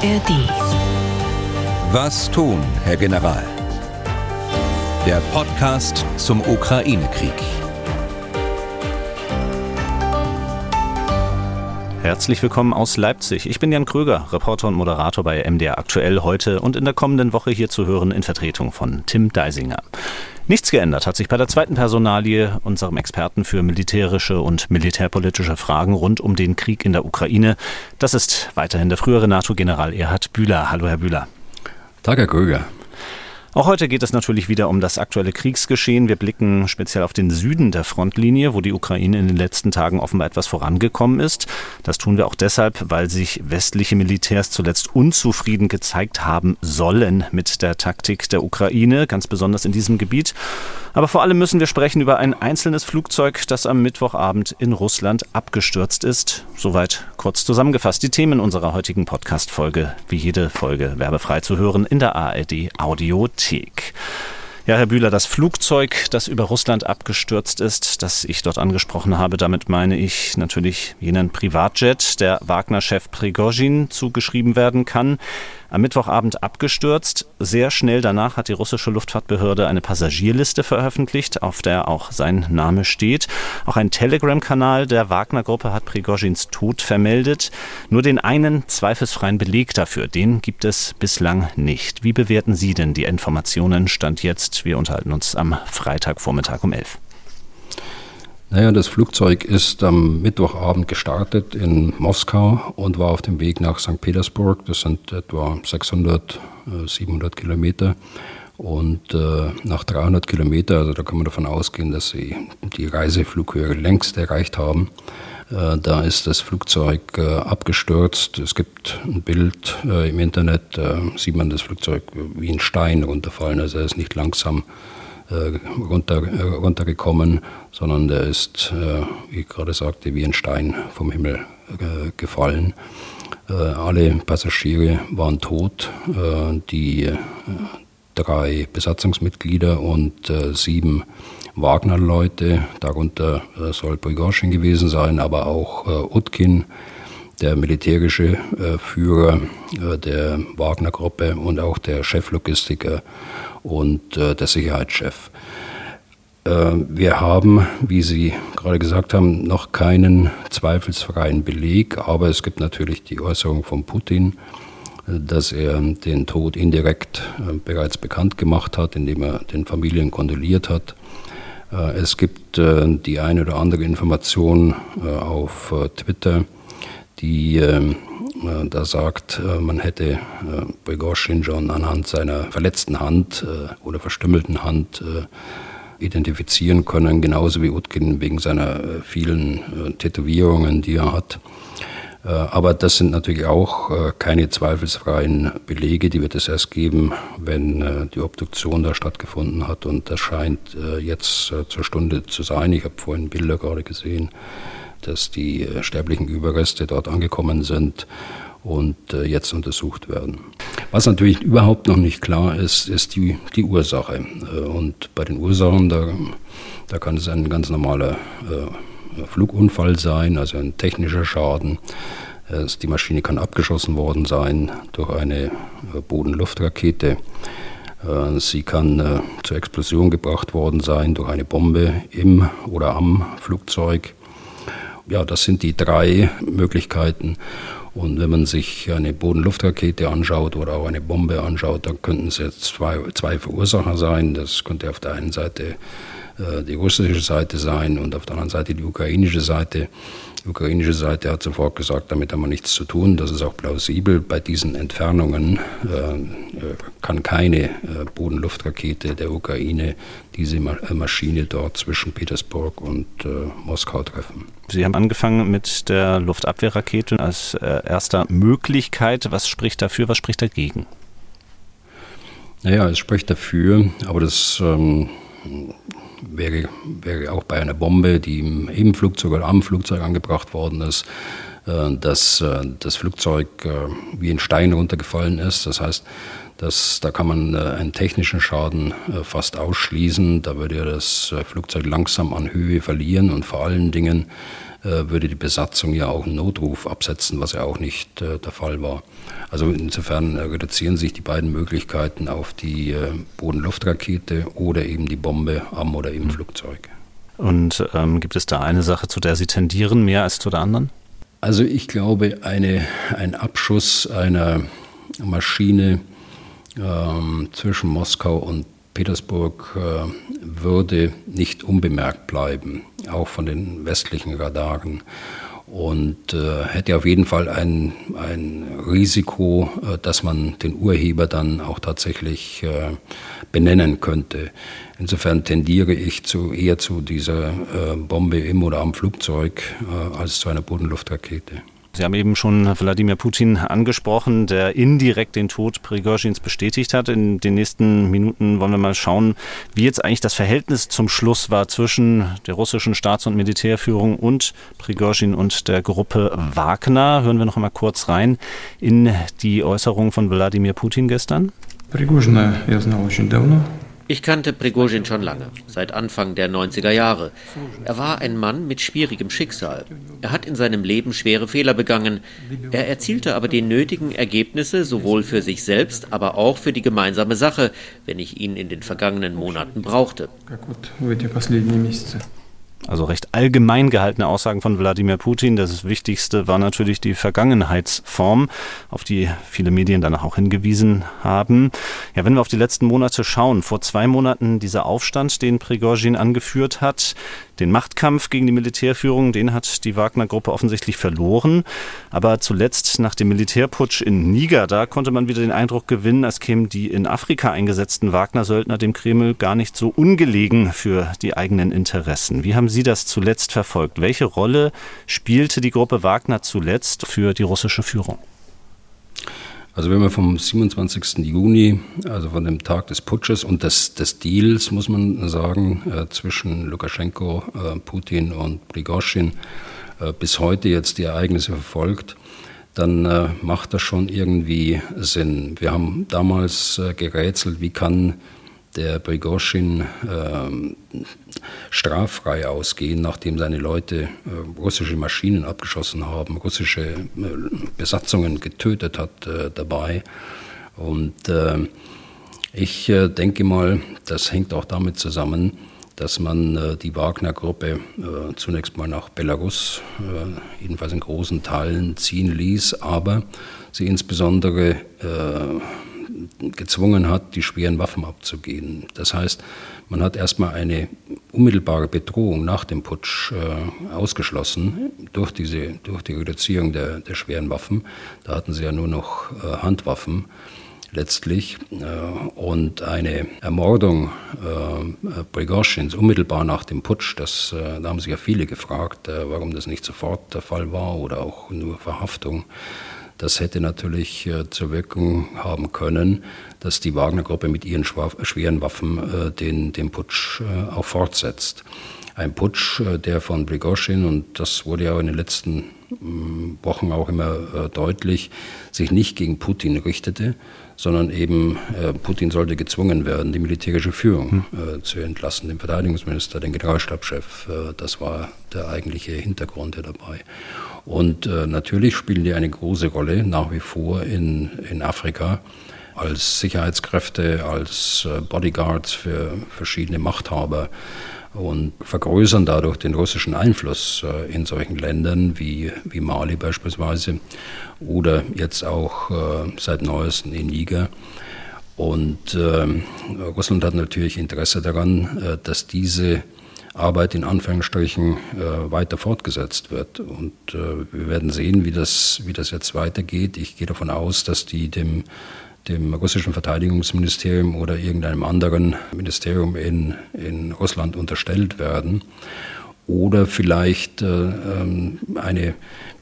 ARD. Was tun, Herr General? Der Podcast zum Ukraine-Krieg. Herzlich willkommen aus Leipzig. Ich bin Jan Kröger, Reporter und Moderator bei MDR Aktuell heute und in der kommenden Woche hier zu hören in Vertretung von Tim Deisinger. Nichts geändert hat sich bei der zweiten Personalie, unserem Experten für militärische und militärpolitische Fragen rund um den Krieg in der Ukraine. Das ist weiterhin der frühere NATO-General Erhard Bühler. Hallo, Herr Bühler. Tag, Herr Kröger. Auch heute geht es natürlich wieder um das aktuelle Kriegsgeschehen. Wir blicken speziell auf den Süden der Frontlinie, wo die Ukraine in den letzten Tagen offenbar etwas vorangekommen ist. Das tun wir auch deshalb, weil sich westliche Militärs zuletzt unzufrieden gezeigt haben sollen mit der Taktik der Ukraine, ganz besonders in diesem Gebiet. Aber vor allem müssen wir sprechen über ein einzelnes Flugzeug, das am Mittwochabend in Russland abgestürzt ist. Soweit kurz zusammengefasst die Themen unserer heutigen Podcast-Folge. Wie jede Folge werbefrei zu hören in der ARD Audiothek. Ja, Herr Bühler, das Flugzeug, das über Russland abgestürzt ist, das ich dort angesprochen habe, damit meine ich natürlich jenen Privatjet, der Wagner-Chef Prigozhin zugeschrieben werden kann am Mittwochabend abgestürzt. Sehr schnell danach hat die russische Luftfahrtbehörde eine Passagierliste veröffentlicht, auf der auch sein Name steht. Auch ein Telegram-Kanal der Wagner-Gruppe hat Prigozhins Tod vermeldet. Nur den einen zweifelsfreien Beleg dafür, den gibt es bislang nicht. Wie bewerten Sie denn die Informationen? Stand jetzt, wir unterhalten uns am Freitagvormittag um 11. Naja, das Flugzeug ist am Mittwochabend gestartet in Moskau und war auf dem Weg nach St. Petersburg. Das sind etwa 600, 700 äh, Kilometer. Und äh, nach 300 Kilometer, also da kann man davon ausgehen, dass sie die Reiseflughöhe längst erreicht haben, äh, da ist das Flugzeug äh, abgestürzt. Es gibt ein Bild äh, im Internet, sieht man das Flugzeug wie ein Stein runterfallen. Also er ist nicht langsam äh, runter, äh, runtergekommen, sondern der ist, äh, wie ich gerade sagte, wie ein Stein vom Himmel gefallen. alle Passagiere waren tot. die drei Besatzungsmitglieder und sieben Wagner-Leute, darunter soll Prigozhin gewesen sein, aber auch Utkin, der militärische Führer der Wagner-Gruppe und auch der Cheflogistiker und äh, der Sicherheitschef. Äh, wir haben, wie Sie gerade gesagt haben, noch keinen zweifelsfreien Beleg, aber es gibt natürlich die Äußerung von Putin, äh, dass er den Tod indirekt äh, bereits bekannt gemacht hat, indem er den Familien kondoliert hat. Äh, es gibt die eine oder andere Information auf Twitter, die ähm, äh, da sagt, äh, man hätte äh, Prigozhin schon anhand seiner verletzten Hand oder verstümmelten Hand identifizieren können, genauso wie Utkin wegen seiner vielen Tätowierungen, die er hat. Aber das sind natürlich auch keine zweifelsfreien Belege, die wird es erst geben, wenn die Obduktion da stattgefunden hat. Und das scheint jetzt zur Stunde zu sein. Ich habe vorhin Bilder gerade gesehen dass die äh, sterblichen Überreste dort angekommen sind und äh, jetzt untersucht werden. Was natürlich überhaupt noch nicht klar ist, ist die, die Ursache. Äh, und bei den Ursachen, da, da kann es ein ganz normaler Flugunfall sein, also ein technischer Schaden. Die Maschine kann abgeschossen worden sein durch eine Bodenluftrakete. Sie kann zur Explosion gebracht worden sein durch eine Bombe im oder am Flugzeug ja, das sind die drei Möglichkeiten. Und wenn man sich eine Bodenluftrakete anschaut oder auch eine Bombe anschaut, dann könnten es jetzt zwei, zwei Verursacher sein. Das könnte auf der einen Seite äh, die russische Seite sein und auf der anderen Seite die ukrainische Seite. Die ukrainische Seite hat sofort gesagt, damit haben wir nichts zu tun. Das ist auch plausibel. Bei diesen Entfernungen äh, äh kann keine äh, Bodenluftrakete der Ukraine diese äh, Maschine dort zwischen Petersburg und äh, Moskau treffen. Sie haben angefangen mit der Luftabwehrrakete als erster Möglichkeit. Was spricht dafür, was spricht dagegen? Naja, es spricht dafür, aber das ähm, wäre, wäre auch bei einer Bombe, die im, im Flugzeug oder am Flugzeug angebracht worden ist, äh, dass äh, das Flugzeug äh, wie ein Stein runtergefallen ist. Das heißt, dass, da kann man einen technischen Schaden fast ausschließen. Da würde das Flugzeug langsam an Höhe verlieren und vor allen Dingen würde die Besatzung ja auch einen Notruf absetzen, was ja auch nicht äh, der Fall war. Also insofern äh, reduzieren sich die beiden Möglichkeiten auf die äh, Bodenluftrakete oder eben die Bombe am oder im. Flugzeug. Und ähm, gibt es da eine Sache, zu der Sie tendieren, mehr als zu der anderen? Also ich glaube, eine, ein Abschuss einer Maschine ähm, zwischen Moskau und Petersburg äh, würde nicht unbemerkt bleiben, auch von den westlichen Radaren. Und äh, hätte auf jeden Fall ein, ein Risiko, äh, dass man den Urheber dann auch tatsächlich benennen könnte. Insofern tendiere ich zu, eher zu dieser Bombe im oder am Flugzeug als zu einer Bodenluftrakete. Sie haben eben schon Wladimir Putin angesprochen, der indirekt den Tod Prigozhins bestätigt hat. In den nächsten Minuten wollen wir mal schauen, wie jetzt eigentlich das Verhältnis zum Schluss war zwischen der russischen Staats- und Militärführung und Prigozhin und der Gruppe Wagner. Hören wir noch einmal kurz rein in die Äußerung von Wladimir Putin gestern. Prigozhina я знал очень давно. Ich kannte Prigozhin schon lange, seit Anfang der 90er Jahre. Er war ein Mann mit schwierigem Schicksal. Er hat in seinem Leben schwere Fehler begangen. Er erzielte aber die nötigen Ergebnisse sowohl für sich selbst, aber auch für die gemeinsame Sache, wenn ich ihn in den vergangenen Monaten brauchte. Also recht allgemein gehaltene Aussagen von Wladimir Putin. Das Wichtigste war natürlich die Vergangenheitsform, auf die viele Medien danach auch hingewiesen haben. Ja, wenn wir auf die letzten Monate schauen, vor zwei Monaten dieser Aufstand, den Prigozhin angeführt hat, den Machtkampf gegen die Militärführung, den hat die Wagner-Gruppe offensichtlich verloren. Aber zuletzt nach dem Militärputsch in Niger, da konnte man wieder den Eindruck gewinnen, als kämen die in Afrika eingesetzten Wagner-Söldner dem Kreml gar nicht so ungelegen für die eigenen Interessen. Wie haben Sie das zuletzt verfolgt? Welche Rolle spielte die Gruppe Wagner zuletzt für die russische Führung? Also wenn wir vom 27. Juni, also von dem Tag des Putsches und des, des Deals, muss man sagen, äh, zwischen Lukaschenko, äh, Putin und Prigozhin äh, bis heute jetzt die Ereignisse verfolgt, dann äh, macht das schon irgendwie Sinn. Wir haben damals äh, gerätselt, wie kann der Prigozhin äh, straffrei ausgehen, nachdem seine Leute äh, russische Maschinen abgeschossen haben, russische äh, Besatzungen getötet hat äh, dabei. Und äh, ich denke mal, das hängt auch damit zusammen, dass man die Wagner-Gruppe zunächst mal nach Belarus, jedenfalls in großen Teilen, ziehen ließ, aber sie insbesondere gezwungen hat, die schweren Waffen abzugehen. Das heißt, man hat erstmal eine unmittelbare Bedrohung nach dem Putsch äh, ausgeschlossen durch, diese, durch die Reduzierung der, der schweren Waffen. Da hatten sie ja nur noch äh, Handwaffen letztlich äh, und eine Ermordung äh, Prigozhins unmittelbar nach dem Putsch, das, äh, da haben sich ja viele gefragt, äh, warum das nicht sofort der Fall war oder auch nur Verhaftung. Das hätte natürlich äh, zur Wirkung haben können, dass die Wagner-Gruppe mit ihren schweren Waffen äh, den, den Putsch äh, auch fortsetzt. Ein Putsch, der von Prigozhin, und das wurde ja in den letzten mm, Wochen auch immer deutlich, sich nicht gegen Putin richtete, sondern eben äh, Putin sollte gezwungen werden, die militärische Führung hm. zu entlassen, den Verteidigungsminister, den Generalstabschef. das war der eigentliche Hintergrund dabei. Und äh, natürlich spielen die eine große Rolle nach wie vor in, in Afrika als Sicherheitskräfte, als äh, Bodyguards für verschiedene Machthaber und vergrößern dadurch den russischen Einfluss äh, in solchen Ländern wie, wie Mali beispielsweise oder jetzt auch äh, seit neuestem in Niger. Und äh, Russland hat natürlich Interesse daran, äh, dass diese Arbeit in Anführungsstrichen äh, weiter fortgesetzt wird. Und äh, wir werden sehen, wie das, wie das jetzt weitergeht. Ich gehe davon aus, dass die dem, dem russischen Verteidigungsministerium oder irgendeinem anderen Ministerium in, in Russland unterstellt werden. Oder vielleicht äh, ähm, eine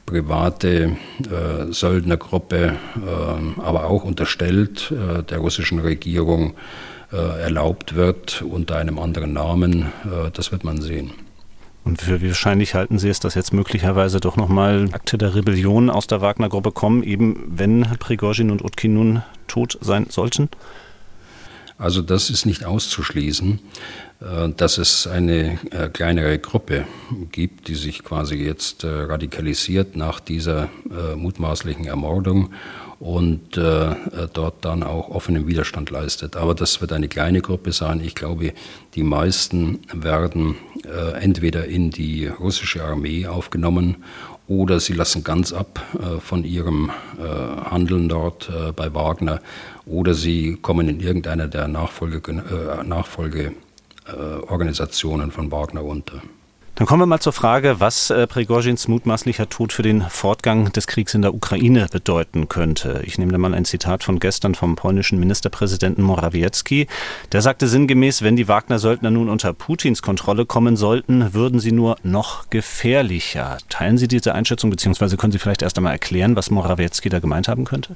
private äh, Söldnergruppe, äh, aber auch unterstellt äh, der russischen Regierung, äh, erlaubt wird unter einem anderen Namen, äh, das wird man sehen. Und für wie wahrscheinlich halten Sie es, dass jetzt möglicherweise doch nochmal Akte der Rebellion aus der Wagner-Gruppe kommen, eben wenn Prigozhin und Utkin nun tot sein sollten? Also das ist nicht auszuschließen. äh, dass es eine äh, kleinere Gruppe gibt, die sich quasi jetzt äh, radikalisiert nach dieser mutmaßlichen Ermordung und dort dann auch offenen Widerstand leistet. Aber das wird eine kleine Gruppe sein. Ich glaube, die meisten werden entweder in die russische Armee aufgenommen oder sie lassen ganz ab von ihrem Handeln dort bei Wagner oder sie kommen in irgendeiner der Nachfolge, äh, Organisationen von Wagner unter. Dann kommen wir mal zur Frage, was äh, Prigozhins mutmaßlicher Tod für den Fortgang des Kriegs in der Ukraine bedeuten könnte. Ich nehme da mal ein Zitat von gestern vom polnischen Ministerpräsidenten Morawiecki. Der sagte sinngemäß, wenn die Wagner-Söldner nun unter Putins Kontrolle kommen sollten, würden sie nur noch gefährlicher. Teilen Sie diese Einschätzung, beziehungsweise können Sie vielleicht erst einmal erklären, was Morawiecki da gemeint haben könnte?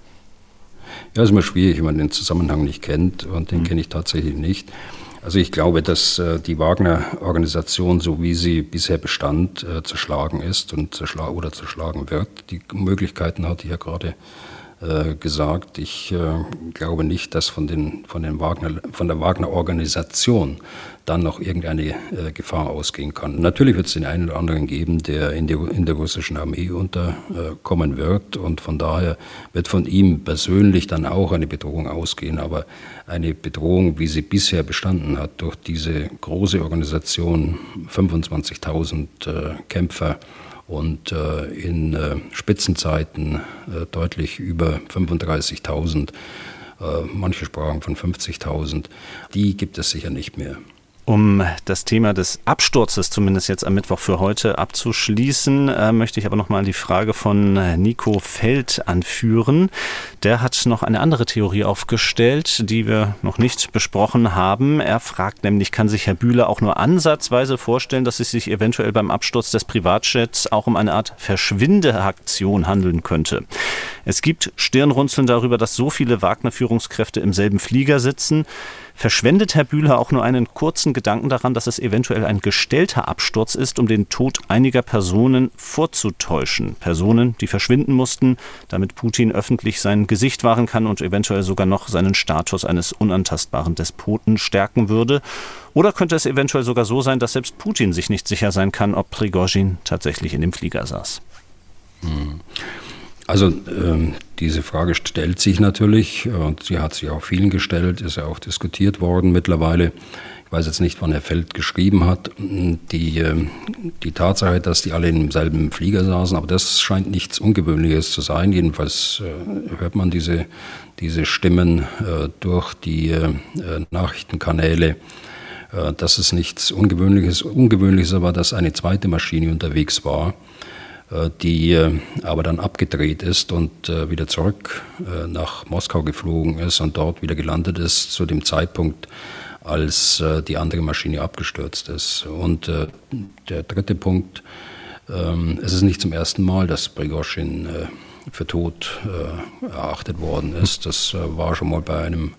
Ja, ist immer schwierig, wenn man den Zusammenhang nicht kennt und den mhm. kenne ich tatsächlich nicht. Also ich glaube, dass äh, die Wagner-Organisation, so wie sie bisher bestand, äh, zerschlagen ist und zerschla oder zerschlagen wird. Die Möglichkeiten hatte ich ja gerade gesagt. Ich äh, glaube nicht, dass von, den, von, den Wagner, von der Wagner-Organisation dann noch irgendeine äh, Gefahr ausgehen kann. Natürlich wird es den einen oder anderen geben, der in, die, in der russischen Armee unterkommen wird und von daher wird von ihm persönlich dann auch eine Bedrohung ausgehen. Aber eine Bedrohung, wie sie bisher bestanden hat, durch diese große Organisation, 25.000 äh, Kämpfer, und äh, in äh, Spitzenzeiten äh, deutlich über 35.000, manche sprachen von 50.000, die gibt es sicher nicht mehr. Um das Thema des Absturzes zumindest jetzt am Mittwoch für heute abzuschließen, äh, möchte ich aber nochmal die Frage von Nico Feld anführen. Der hat noch eine andere Theorie aufgestellt, die wir noch nicht besprochen haben. Er fragt nämlich, kann sich Herr Bühler auch nur ansatzweise vorstellen, dass es sich eventuell beim Absturz des Privatjets auch um eine Art Verschwindeaktion handeln könnte? Es gibt Stirnrunzeln darüber, dass so viele Wagner-Führungskräfte im selben Flieger sitzen. Verschwendet Herr Bühler auch nur einen kurzen Gedanken daran, dass es eventuell ein gestellter Absturz ist, um den Tod einiger Personen vorzutäuschen? Personen, die verschwinden mussten, damit Putin öffentlich sein Gesicht wahren kann und eventuell sogar noch seinen Status eines unantastbaren Despoten stärken würde? Oder könnte es eventuell sogar so sein, dass selbst Putin sich nicht sicher sein kann, ob Prigozhin tatsächlich in dem Flieger saß? Hm. Also ähm, diese Frage stellt sich natürlich und sie hat sich auch vielen gestellt, ist ja auch diskutiert worden mittlerweile. Ich weiß jetzt nicht, wann Herr Feld geschrieben hat, die, äh, die Tatsache, dass die alle im selben Flieger saßen, aber das scheint nichts Ungewöhnliches zu sein. Jedenfalls äh, hört man diese, diese Stimmen äh, durch die äh, Nachrichtenkanäle äh, dass es nichts Ungewöhnliches, Ungewöhnliches war, dass eine zweite Maschine unterwegs war äh, die äh, aber dann abgedreht ist und äh, wieder zurück nach Moskau geflogen ist und dort wieder gelandet ist zu dem Zeitpunkt, als die andere Maschine abgestürzt ist. Und der dritte Punkt, ähm, es ist nicht zum ersten Mal, dass Prigozhin für tot erachtet worden ist. Das war schon mal bei einem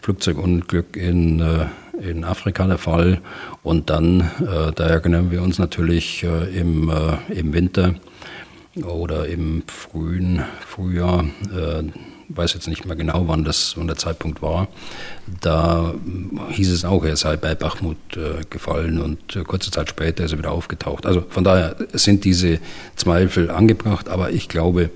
Flugzeugunglück in in Afrika der Fall. Und dann, äh, da erinnern wir uns natürlich äh, im, äh, im Winter oder im frühen Frühjahr, äh, weiß jetzt nicht mehr genau, wann das wann der Zeitpunkt war, da hieß es auch, er sei bei Bachmut äh, gefallen und äh, kurze Zeit später ist er wieder aufgetaucht. Also von daher sind diese Zweifel angebracht, aber ich glaube,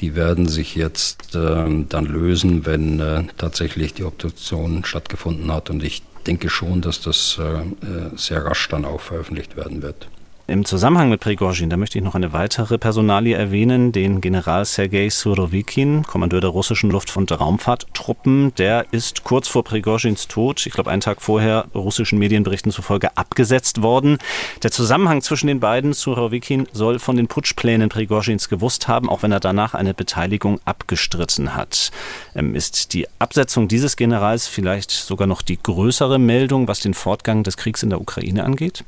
die werden sich jetzt äh, dann lösen, wenn äh, tatsächlich die Obduktion stattgefunden hat und ich denke schon, dass das äh, äh, sehr rasch dann auch veröffentlicht werden wird. Im Zusammenhang mit Prigozhin, da möchte ich noch eine weitere Personalie erwähnen, den General Sergei Surovikin, Kommandeur der russischen Luft- und Raumfahrttruppen. Der ist kurz vor Prigozhins Tod, ich glaube einen Tag vorher, russischen Medienberichten zufolge abgesetzt worden. Der Zusammenhang zwischen den beiden, Surovikin soll von den Putschplänen Prigozhins gewusst haben, auch wenn er danach eine Beteiligung abgestritten hat. Ähm, ist die Absetzung dieses Generals vielleicht sogar noch die größere Meldung, was den Fortgang des Kriegs in der Ukraine angeht?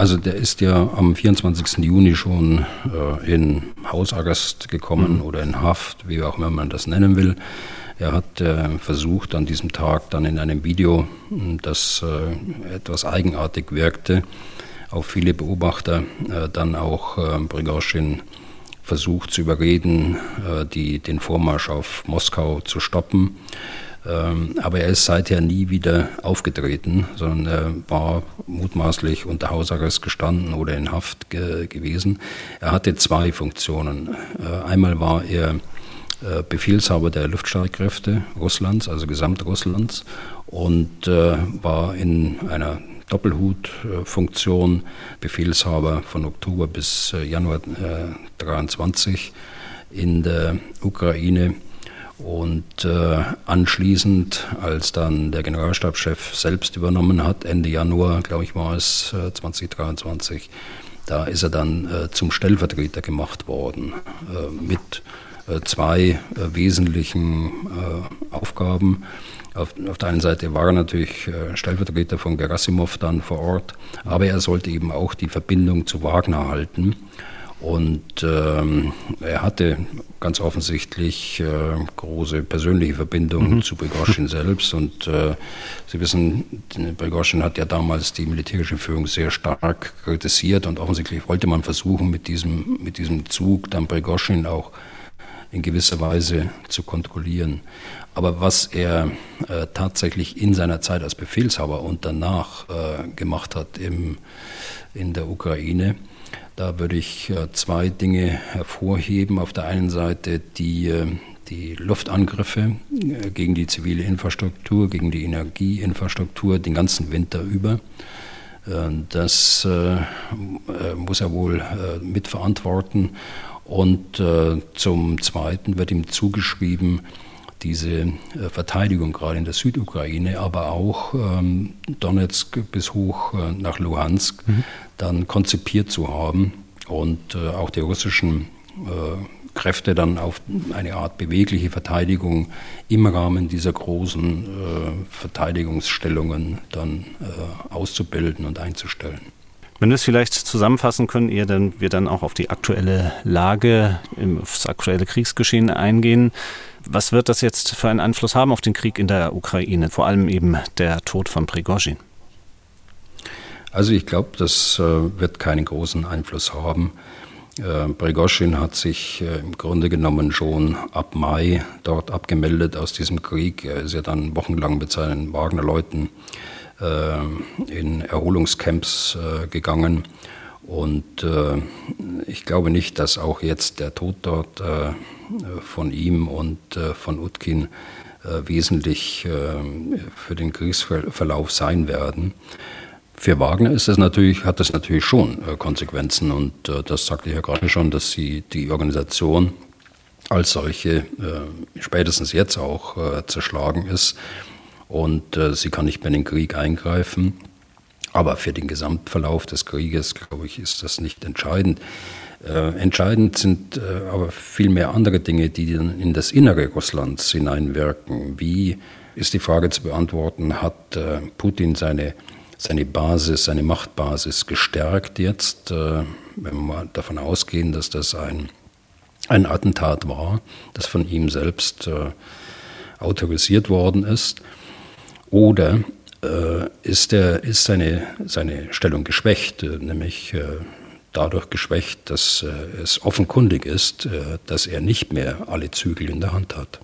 Also der ist ja am 24. Juni schon äh, in Hausarrest gekommen mhm. oder in Haft, wie auch immer man das nennen will. Er hat äh, versucht, an diesem Tag dann in einem Video, hm, das äh, etwas eigenartig wirkte, auf viele Beobachter äh, dann auch äh, Prigozhin versucht zu überreden, äh, die, den Vormarsch auf Moskau zu stoppen. Ähm, aber er ist seither nie wieder aufgetreten, sondern er war mutmaßlich unter Hausarrest gestanden oder in Haft ge gewesen. Er hatte zwei Funktionen. Äh, einmal war er äh, Befehlshaber der Luftstreitkräfte Russlands, also Gesamtrusslands, und äh, war in einer Doppelhutfunktion Befehlshaber von Oktober bis Januar 23 in der Ukraine und äh, anschließend, als dann der Generalstabschef selbst übernommen hat, Ende Januar, glaube ich, war es äh, 2023, da ist er dann äh, zum Stellvertreter gemacht worden äh, mit äh, zwei äh, wesentlichen Aufgaben. Auf, auf, der einen Seite war er natürlich Stellvertreter von Gerasimov dann vor Ort, aber er sollte eben auch die Verbindung zu Wagner halten. Und ähm, er hatte ganz offensichtlich äh, große persönliche Verbindungen mhm. zu Prigozhin selbst. Und äh, Sie wissen, Prigozhin hat ja damals die militärische Führung sehr stark kritisiert und offensichtlich wollte man versuchen, mit diesem, mit diesem Zug dann Prigozhin auch in gewisser Weise zu kontrollieren. Aber was er äh, tatsächlich in seiner Zeit als Befehlshaber und danach äh, gemacht hat im, in der Ukraine, da würde ich äh, zwei Dinge hervorheben. Auf der einen Seite die, äh, die Luftangriffe äh, gegen die zivile Infrastruktur, gegen die Energieinfrastruktur den ganzen Winter über. Das muss er wohl mitverantworten. Und zum Zweiten wird ihm zugeschrieben, diese Verteidigung gerade in der Südukraine, aber auch ähm, Donetsk bis hoch nach Luhansk, mhm dann konzipiert zu haben und äh, auch die russischen äh, Kräfte dann auf eine Art bewegliche Verteidigung im Rahmen dieser großen äh, Verteidigungsstellungen dann äh, auszubilden und einzustellen. Wenn wir es vielleicht zusammenfassen können, ehe dann wir dann auch auf die aktuelle Lage, auf das aktuelle Kriegsgeschehen eingehen. Was wird das jetzt für einen Einfluss haben auf den Krieg in der Ukraine? Vor allem eben der Tod von Prigozhin. Also ich glaube, das äh, wird keinen großen Einfluss haben. Äh, Prigozhin hat sich äh, im Grunde genommen schon ab Mai dort abgemeldet aus diesem Krieg. Er ist ja dann wochenlang mit seinen Wagner-Leuten in Erholungscamps gegangen. Und ich glaube nicht, dass auch jetzt der Tod dort von ihm und von Utkin wesentlich für den Kriegsverlauf sein werden. Für Wagner ist das natürlich, hat das natürlich schon äh, Konsequenzen und äh, das sagte ich ja gerade schon, dass sie die Organisation als solche äh, spätestens jetzt auch äh, zerschlagen ist und äh, sie kann nicht mehr in den Krieg eingreifen. Aber für den Gesamtverlauf des Krieges, glaube ich, ist das nicht entscheidend. Äh, entscheidend sind aber viel mehr andere Dinge, die dann in das Innere Russlands hineinwirken. Wie ist die Frage zu beantworten, hat Putin seine seine Basis, seine Machtbasis gestärkt jetzt, äh, wenn wir davon ausgehen, dass das ein, ein Attentat war, das von ihm selbst äh, autorisiert worden ist. Oder äh, ist, der, ist seine, seine Stellung geschwächt, nämlich dadurch geschwächt, dass es offenkundig ist, dass er nicht mehr alle Zügel in der Hand hat.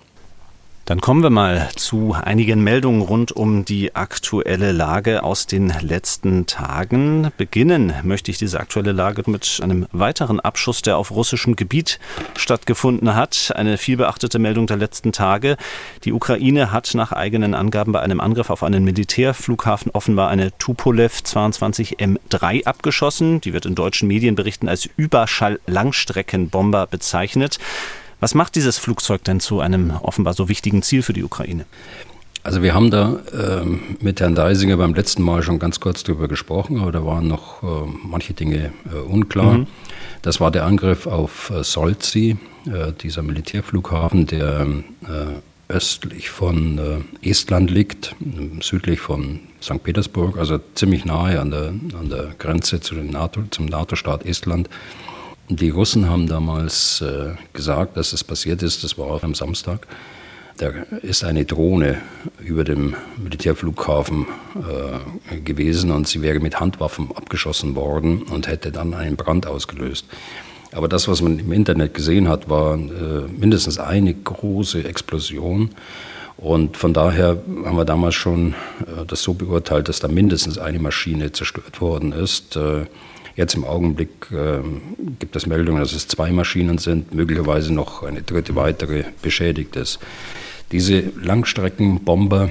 Dann kommen wir mal zu einigen Meldungen rund um die aktuelle Lage aus den letzten Tagen. Beginnen möchte ich diese aktuelle Lage mit einem weiteren Abschuss, der auf russischem Gebiet stattgefunden hat. Eine vielbeachtete Meldung der letzten Tage. Die Ukraine hat nach eigenen Angaben bei einem Angriff auf einen Militärflughafen offenbar eine Tupolev 22 M3 abgeschossen. Die wird in deutschen Medienberichten als Überschall-Langstreckenbomber bezeichnet. Was macht dieses Flugzeug denn zu einem offenbar so wichtigen Ziel für die Ukraine? Also wir haben da ähm, mit Herrn Deisinger beim letzten Mal schon ganz kurz drüber gesprochen, aber da waren noch äh, manche Dinge äh, unklar. Mhm. Das war der Angriff auf äh, Solzi, äh, dieser Militärflughafen, der äh, östlich von äh, Estland liegt, südlich von St. Petersburg, also ziemlich nahe an der, an der Grenze zu NATO, zum NATO-Staat Estland. Die Russen haben damals äh, gesagt, dass es passiert ist, das war am Samstag. Da ist eine Drohne über dem Militärflughafen äh, gewesen und sie wäre mit Handwaffen abgeschossen worden und hätte dann einen Brand ausgelöst. Aber das, was man im Internet gesehen hat, war äh, mindestens eine große Explosion. Und von daher haben wir damals schon äh, das so beurteilt, dass da mindestens eine Maschine zerstört worden ist. Jetzt im Augenblick äh, gibt es Meldungen, dass es zwei Maschinen sind, möglicherweise noch eine dritte weitere beschädigt ist. Diese Langstreckenbomber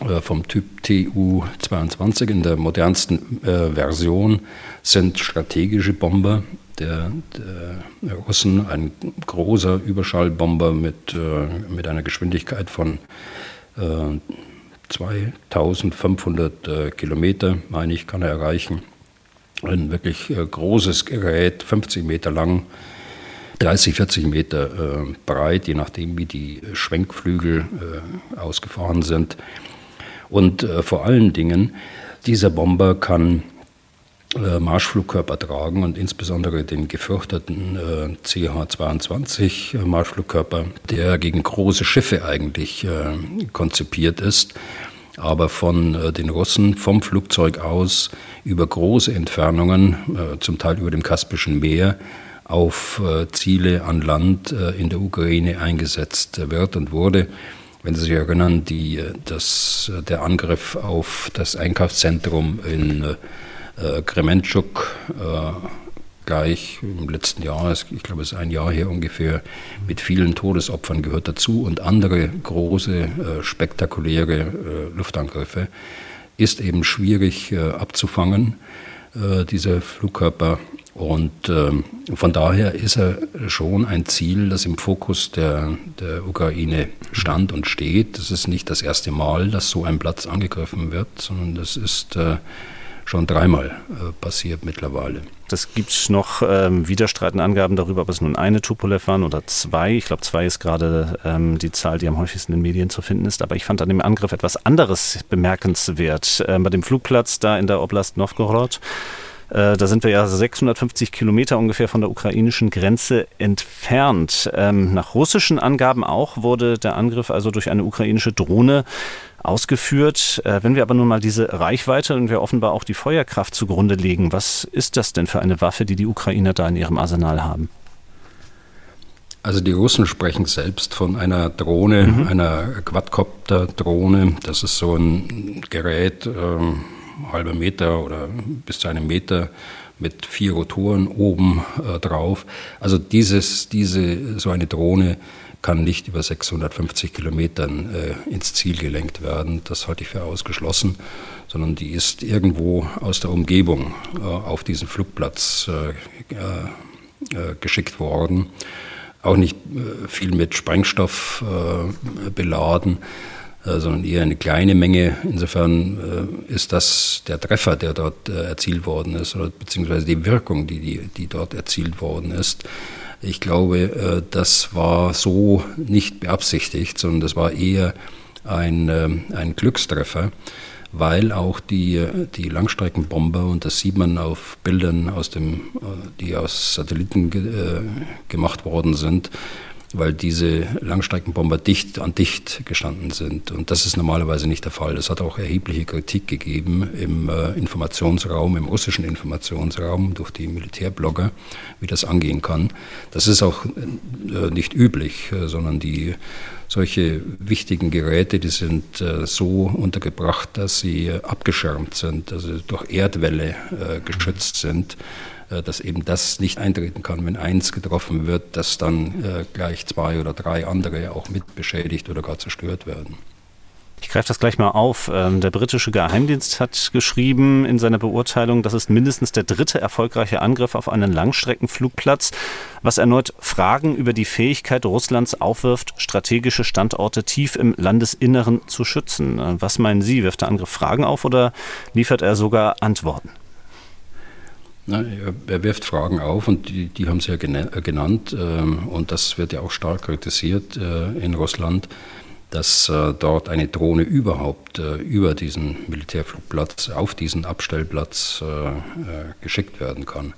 äh, vom Typ Tu-22 in der modernsten äh, Version sind strategische Bomber der, der, Russen, ein großer Überschallbomber mit, äh, mit einer Geschwindigkeit von äh, 2500 äh, Kilometer, meine ich, kann er erreichen. Ein wirklich äh, großes Gerät, 50 Meter lang, 30, 40 Meter breit, je nachdem, wie die Schwenkflügel ausgefahren sind. Und äh, vor allen Dingen, dieser Bomber kann äh, Marschflugkörper tragen und insbesondere den gefürchteten äh, CH-22 Marschflugkörper, der gegen große Schiffe eigentlich äh, konzipiert ist, aber von äh, den Russen vom Flugzeug aus über große Entfernungen, äh, zum Teil über dem Kaspischen Meer, auf Ziele an Land in der Ukraine eingesetzt wird und wurde. Wenn Sie sich erinnern, die, das, der Angriff auf das Einkaufszentrum in äh, Krementschuk äh, gleich im letzten Jahr, ich glaube es ist ein Jahr her ungefähr, mit vielen Todesopfern gehört dazu und andere große, äh, spektakuläre äh, Luftangriffe, ist eben schwierig äh, abzufangen, dieser Flugkörper und äh, von daher ist er schon ein Ziel, das im Fokus der, der Ukraine stand und steht. Das ist nicht das erste Mal, dass so ein Platz angegriffen wird, sondern das ist schon dreimal passiert mittlerweile. Das gibt noch ähm, widerstreitende Angaben darüber, ob es nun eine Tupolev waren oder zwei. Ich glaube, zwei ist gerade ähm, die Zahl, die am häufigsten in den Medien zu finden ist. Aber ich fand an dem Angriff etwas anderes bemerkenswert. Ähm, bei dem Flugplatz da in der Oblast Novgorod äh, da sind wir ja 650 Kilometer ungefähr von der ukrainischen Grenze entfernt. Ähm, nach russischen Angaben auch wurde der Angriff also durch eine ukrainische Drohne ausgeführt. Äh, wenn wir aber nun mal diese Reichweite und wir offenbar auch die Feuerkraft zugrunde legen, was ist das denn für eine Waffe, die die Ukrainer da in ihrem Arsenal haben? Also die Russen sprechen selbst von einer Drohne, mhm. einer Quadcopter-Drohne. Das ist so ein Gerät, ähm, halber Meter oder bis zu einem Meter mit vier Rotoren oben äh, drauf. Also dieses, diese, so eine Drohne kann nicht über 650 Kilometern äh, ins Ziel gelenkt werden. Das halte ich für ausgeschlossen, sondern die ist irgendwo aus der Umgebung äh, auf diesen Flugplatz äh, äh, geschickt worden. Auch nicht äh, viel mit Sprengstoff beladen äh, sondern eher eine kleine Menge. Insofern äh, ist das der Treffer, der dort äh, erzielt worden ist, oder beziehungsweise die Wirkung, die, die, die dort erzielt worden ist. Ich glaube, das war so nicht beabsichtigt, sondern das war eher ein, ein Glückstreffer, weil auch die, die Langstreckenbomber, und das sieht man auf Bildern, aus dem, die aus Satelliten ge, gemacht worden sind, weil diese Langstreckenbomber dicht an dicht gestanden sind. Und das ist normalerweise nicht der Fall. Es hat auch erhebliche Kritik gegeben im äh, Informationsraum, im russischen Informationsraum durch die Militärblogger, wie das angehen kann. Das ist auch äh, nicht üblich, äh, sondern die solche wichtigen Geräte, die sind äh, so untergebracht, dass sie abgeschirmt sind, also durch Erdwelle äh, geschützt sind äh, dass eben das nicht eintreten kann, wenn eins getroffen wird, dass dann äh, gleich zwei oder drei andere auch mit beschädigt oder gar zerstört werden. Ich greife das gleich mal auf. Ähm, der britische Geheimdienst hat geschrieben in seiner Beurteilung, das ist mindestens der dritte erfolgreiche Angriff auf einen Langstreckenflugplatz, was erneut Fragen über die Fähigkeit Russlands aufwirft, strategische Standorte tief im Landesinneren zu schützen. Äh, was meinen Sie? Wirft der Angriff Fragen auf oder liefert er sogar Antworten? Na, er wirft Fragen auf und die, die haben Sie ja äh, genannt ähm, und das wird ja auch stark kritisiert äh, in Russland, dass äh, dort eine Drohne überhaupt über diesen Militärflugplatz, auf diesen Abstellplatz geschickt werden kann.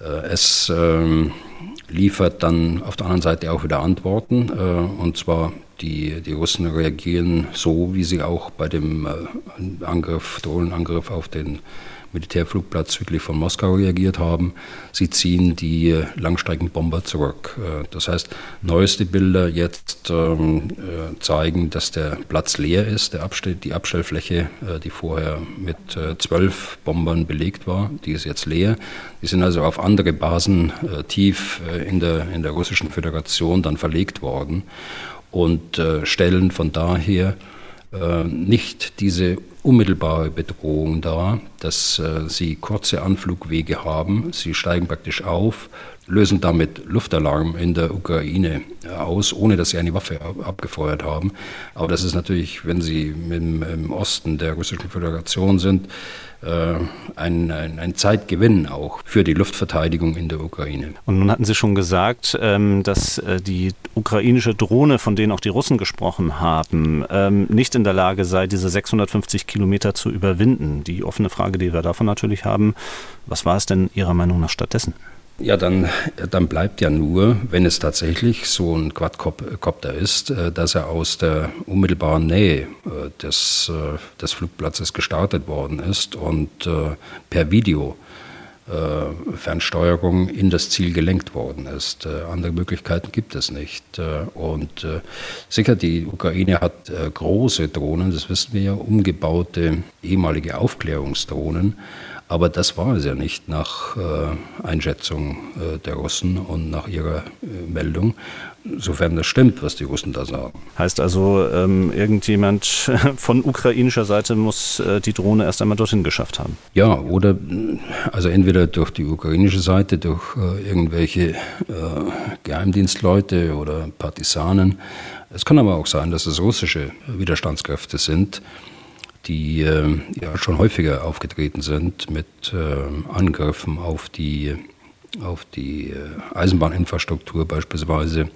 Es ähm, liefert dann auf der anderen Seite auch wieder Antworten und zwar die, die Russen reagieren so, wie sie auch bei dem Angriff, Drohnenangriff auf den Militärflugplatz südlich von Moskau reagiert haben. Sie ziehen die Langstreckenbomber zurück. Das heißt, neueste Bilder jetzt ähm, zeigen, dass der Platz leer ist, Abstell, die Abstellfläche, die vorher mit zwölf Bombern belegt war, die ist jetzt leer. Die sind also auf andere Basen tief in der, in der Russischen Föderation dann verlegt worden und stellen von daher äh, nicht diese unmittelbare Bedrohung dar, dass äh, sie kurze Anflugwege haben. Sie steigen praktisch auf, lösen damit Luftalarm in der Ukraine aus, ohne dass sie eine Waffe abgefeuert haben. Aber das ist natürlich, wenn sie im, Osten der Russischen Föderation sind, äh, ein, ein, ein, Zeitgewinn auch für die Luftverteidigung in der Ukraine. Und nun hatten Sie schon gesagt, ähm, dass äh, die ukrainische Drohne, von denen auch die Russen gesprochen haben, ähm, nicht in der Lage sei, diese 650 Kilometer zu überwinden. Die offene Frage, die wir davon natürlich haben, was war es denn Ihrer Meinung nach stattdessen? Ja, dann, dann bleibt ja nur, wenn es tatsächlich so ein Quadcopter ist, äh, dass er aus der unmittelbaren Nähe äh, des, äh, des Flugplatzes gestartet worden ist und per Video Fernsteuerung in das Ziel gelenkt worden ist. Andere Möglichkeiten gibt es nicht. Und sicher, die Ukraine hat große Drohnen, das wissen wir ja, umgebaute ehemalige Aufklärungsdrohnen. Aber das war es ja nicht nach äh, Einschätzung äh, der Russen und nach ihrer äh, Meldung, sofern das stimmt, was die Russen da sagen. Heißt also, ähm, irgendjemand von ukrainischer Seite muss äh, die Drohne erst einmal dorthin geschafft haben? Ja, oder also entweder durch die ukrainische Seite, durch äh, irgendwelche äh, Geheimdienstleute oder Partisanen. Es kann aber auch sein, dass es russische Widerstandskräfte sind, die äh, ja schon häufiger aufgetreten sind mit äh, Angriffen auf die, auf die äh, Eisenbahninfrastruktur beispielsweise.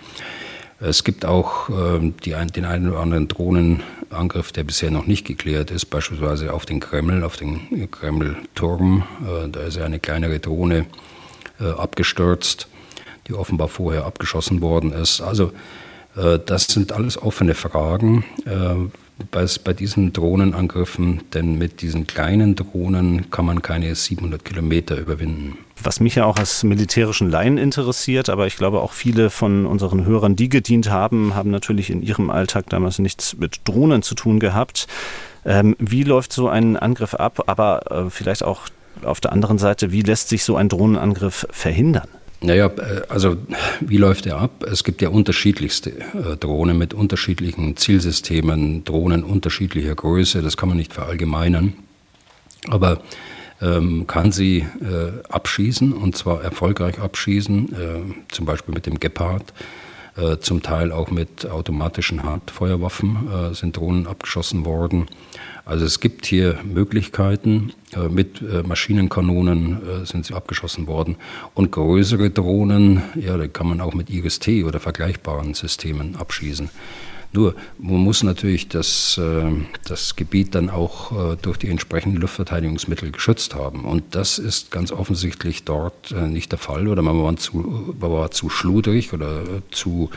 Es gibt auch ähm, die, den einen oder anderen Drohnenangriff, der bisher noch nicht geklärt ist, beispielsweise auf den Kreml, auf den Kreml-Turm. Äh, da ist ja eine kleinere Drohne äh, abgestürzt, die offenbar vorher abgeschossen worden ist. Also äh, das sind alles offene Fragen bei, bei diesen Drohnenangriffen, denn mit diesen kleinen Drohnen kann man keine 700 Kilometer überwinden. Was mich ja auch als militärischen Laien interessiert, aber ich glaube auch viele von unseren Hörern, die gedient haben, haben natürlich in ihrem Alltag damals nichts mit Drohnen zu tun gehabt. Ähm, wie läuft so ein Angriff ab? Aber äh, vielleicht auch auf der anderen Seite, wie lässt sich so ein Drohnenangriff verhindern? Naja, äh, also wie läuft er ab? Es gibt ja unterschiedlichste äh, Drohnen mit unterschiedlichen Zielsystemen, Drohnen unterschiedlicher Größe, das kann man nicht verallgemeinern. Aber ähm, kann sie äh, abschießen und zwar erfolgreich abschießen, äh, zum Beispiel mit dem Gepard, äh, zum Teil auch mit automatischen Handfeuerwaffen äh, sind Drohnen abgeschossen worden. Also es gibt hier Möglichkeiten, äh, mit äh, Maschinenkanonen äh, sind sie abgeschossen worden. Und größere Drohnen, ja, da kann man auch mit IRIS-T oder vergleichbaren Systemen abschießen. Nur, man muss natürlich das, das Gebiet dann auch durch die entsprechenden Luftverteidigungsmittel geschützt haben. Und das ist ganz offensichtlich dort nicht der Fall. Oder man war zu, man war zu schludrig oder zu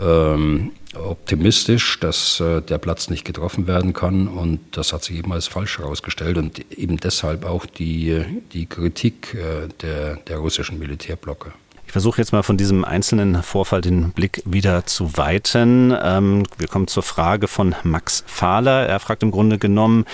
ähm, optimistisch, dass äh, der Platz nicht getroffen werden kann und das hat sich eben als falsch herausgestellt und eben deshalb auch die, die Kritik äh, der, der russischen Militärblocke versuche jetzt mal von diesem einzelnen Vorfall den Blick wieder zu weiten. Ähm, wir kommen zur Frage von Max Fahler. Er fragt im Grunde genommen,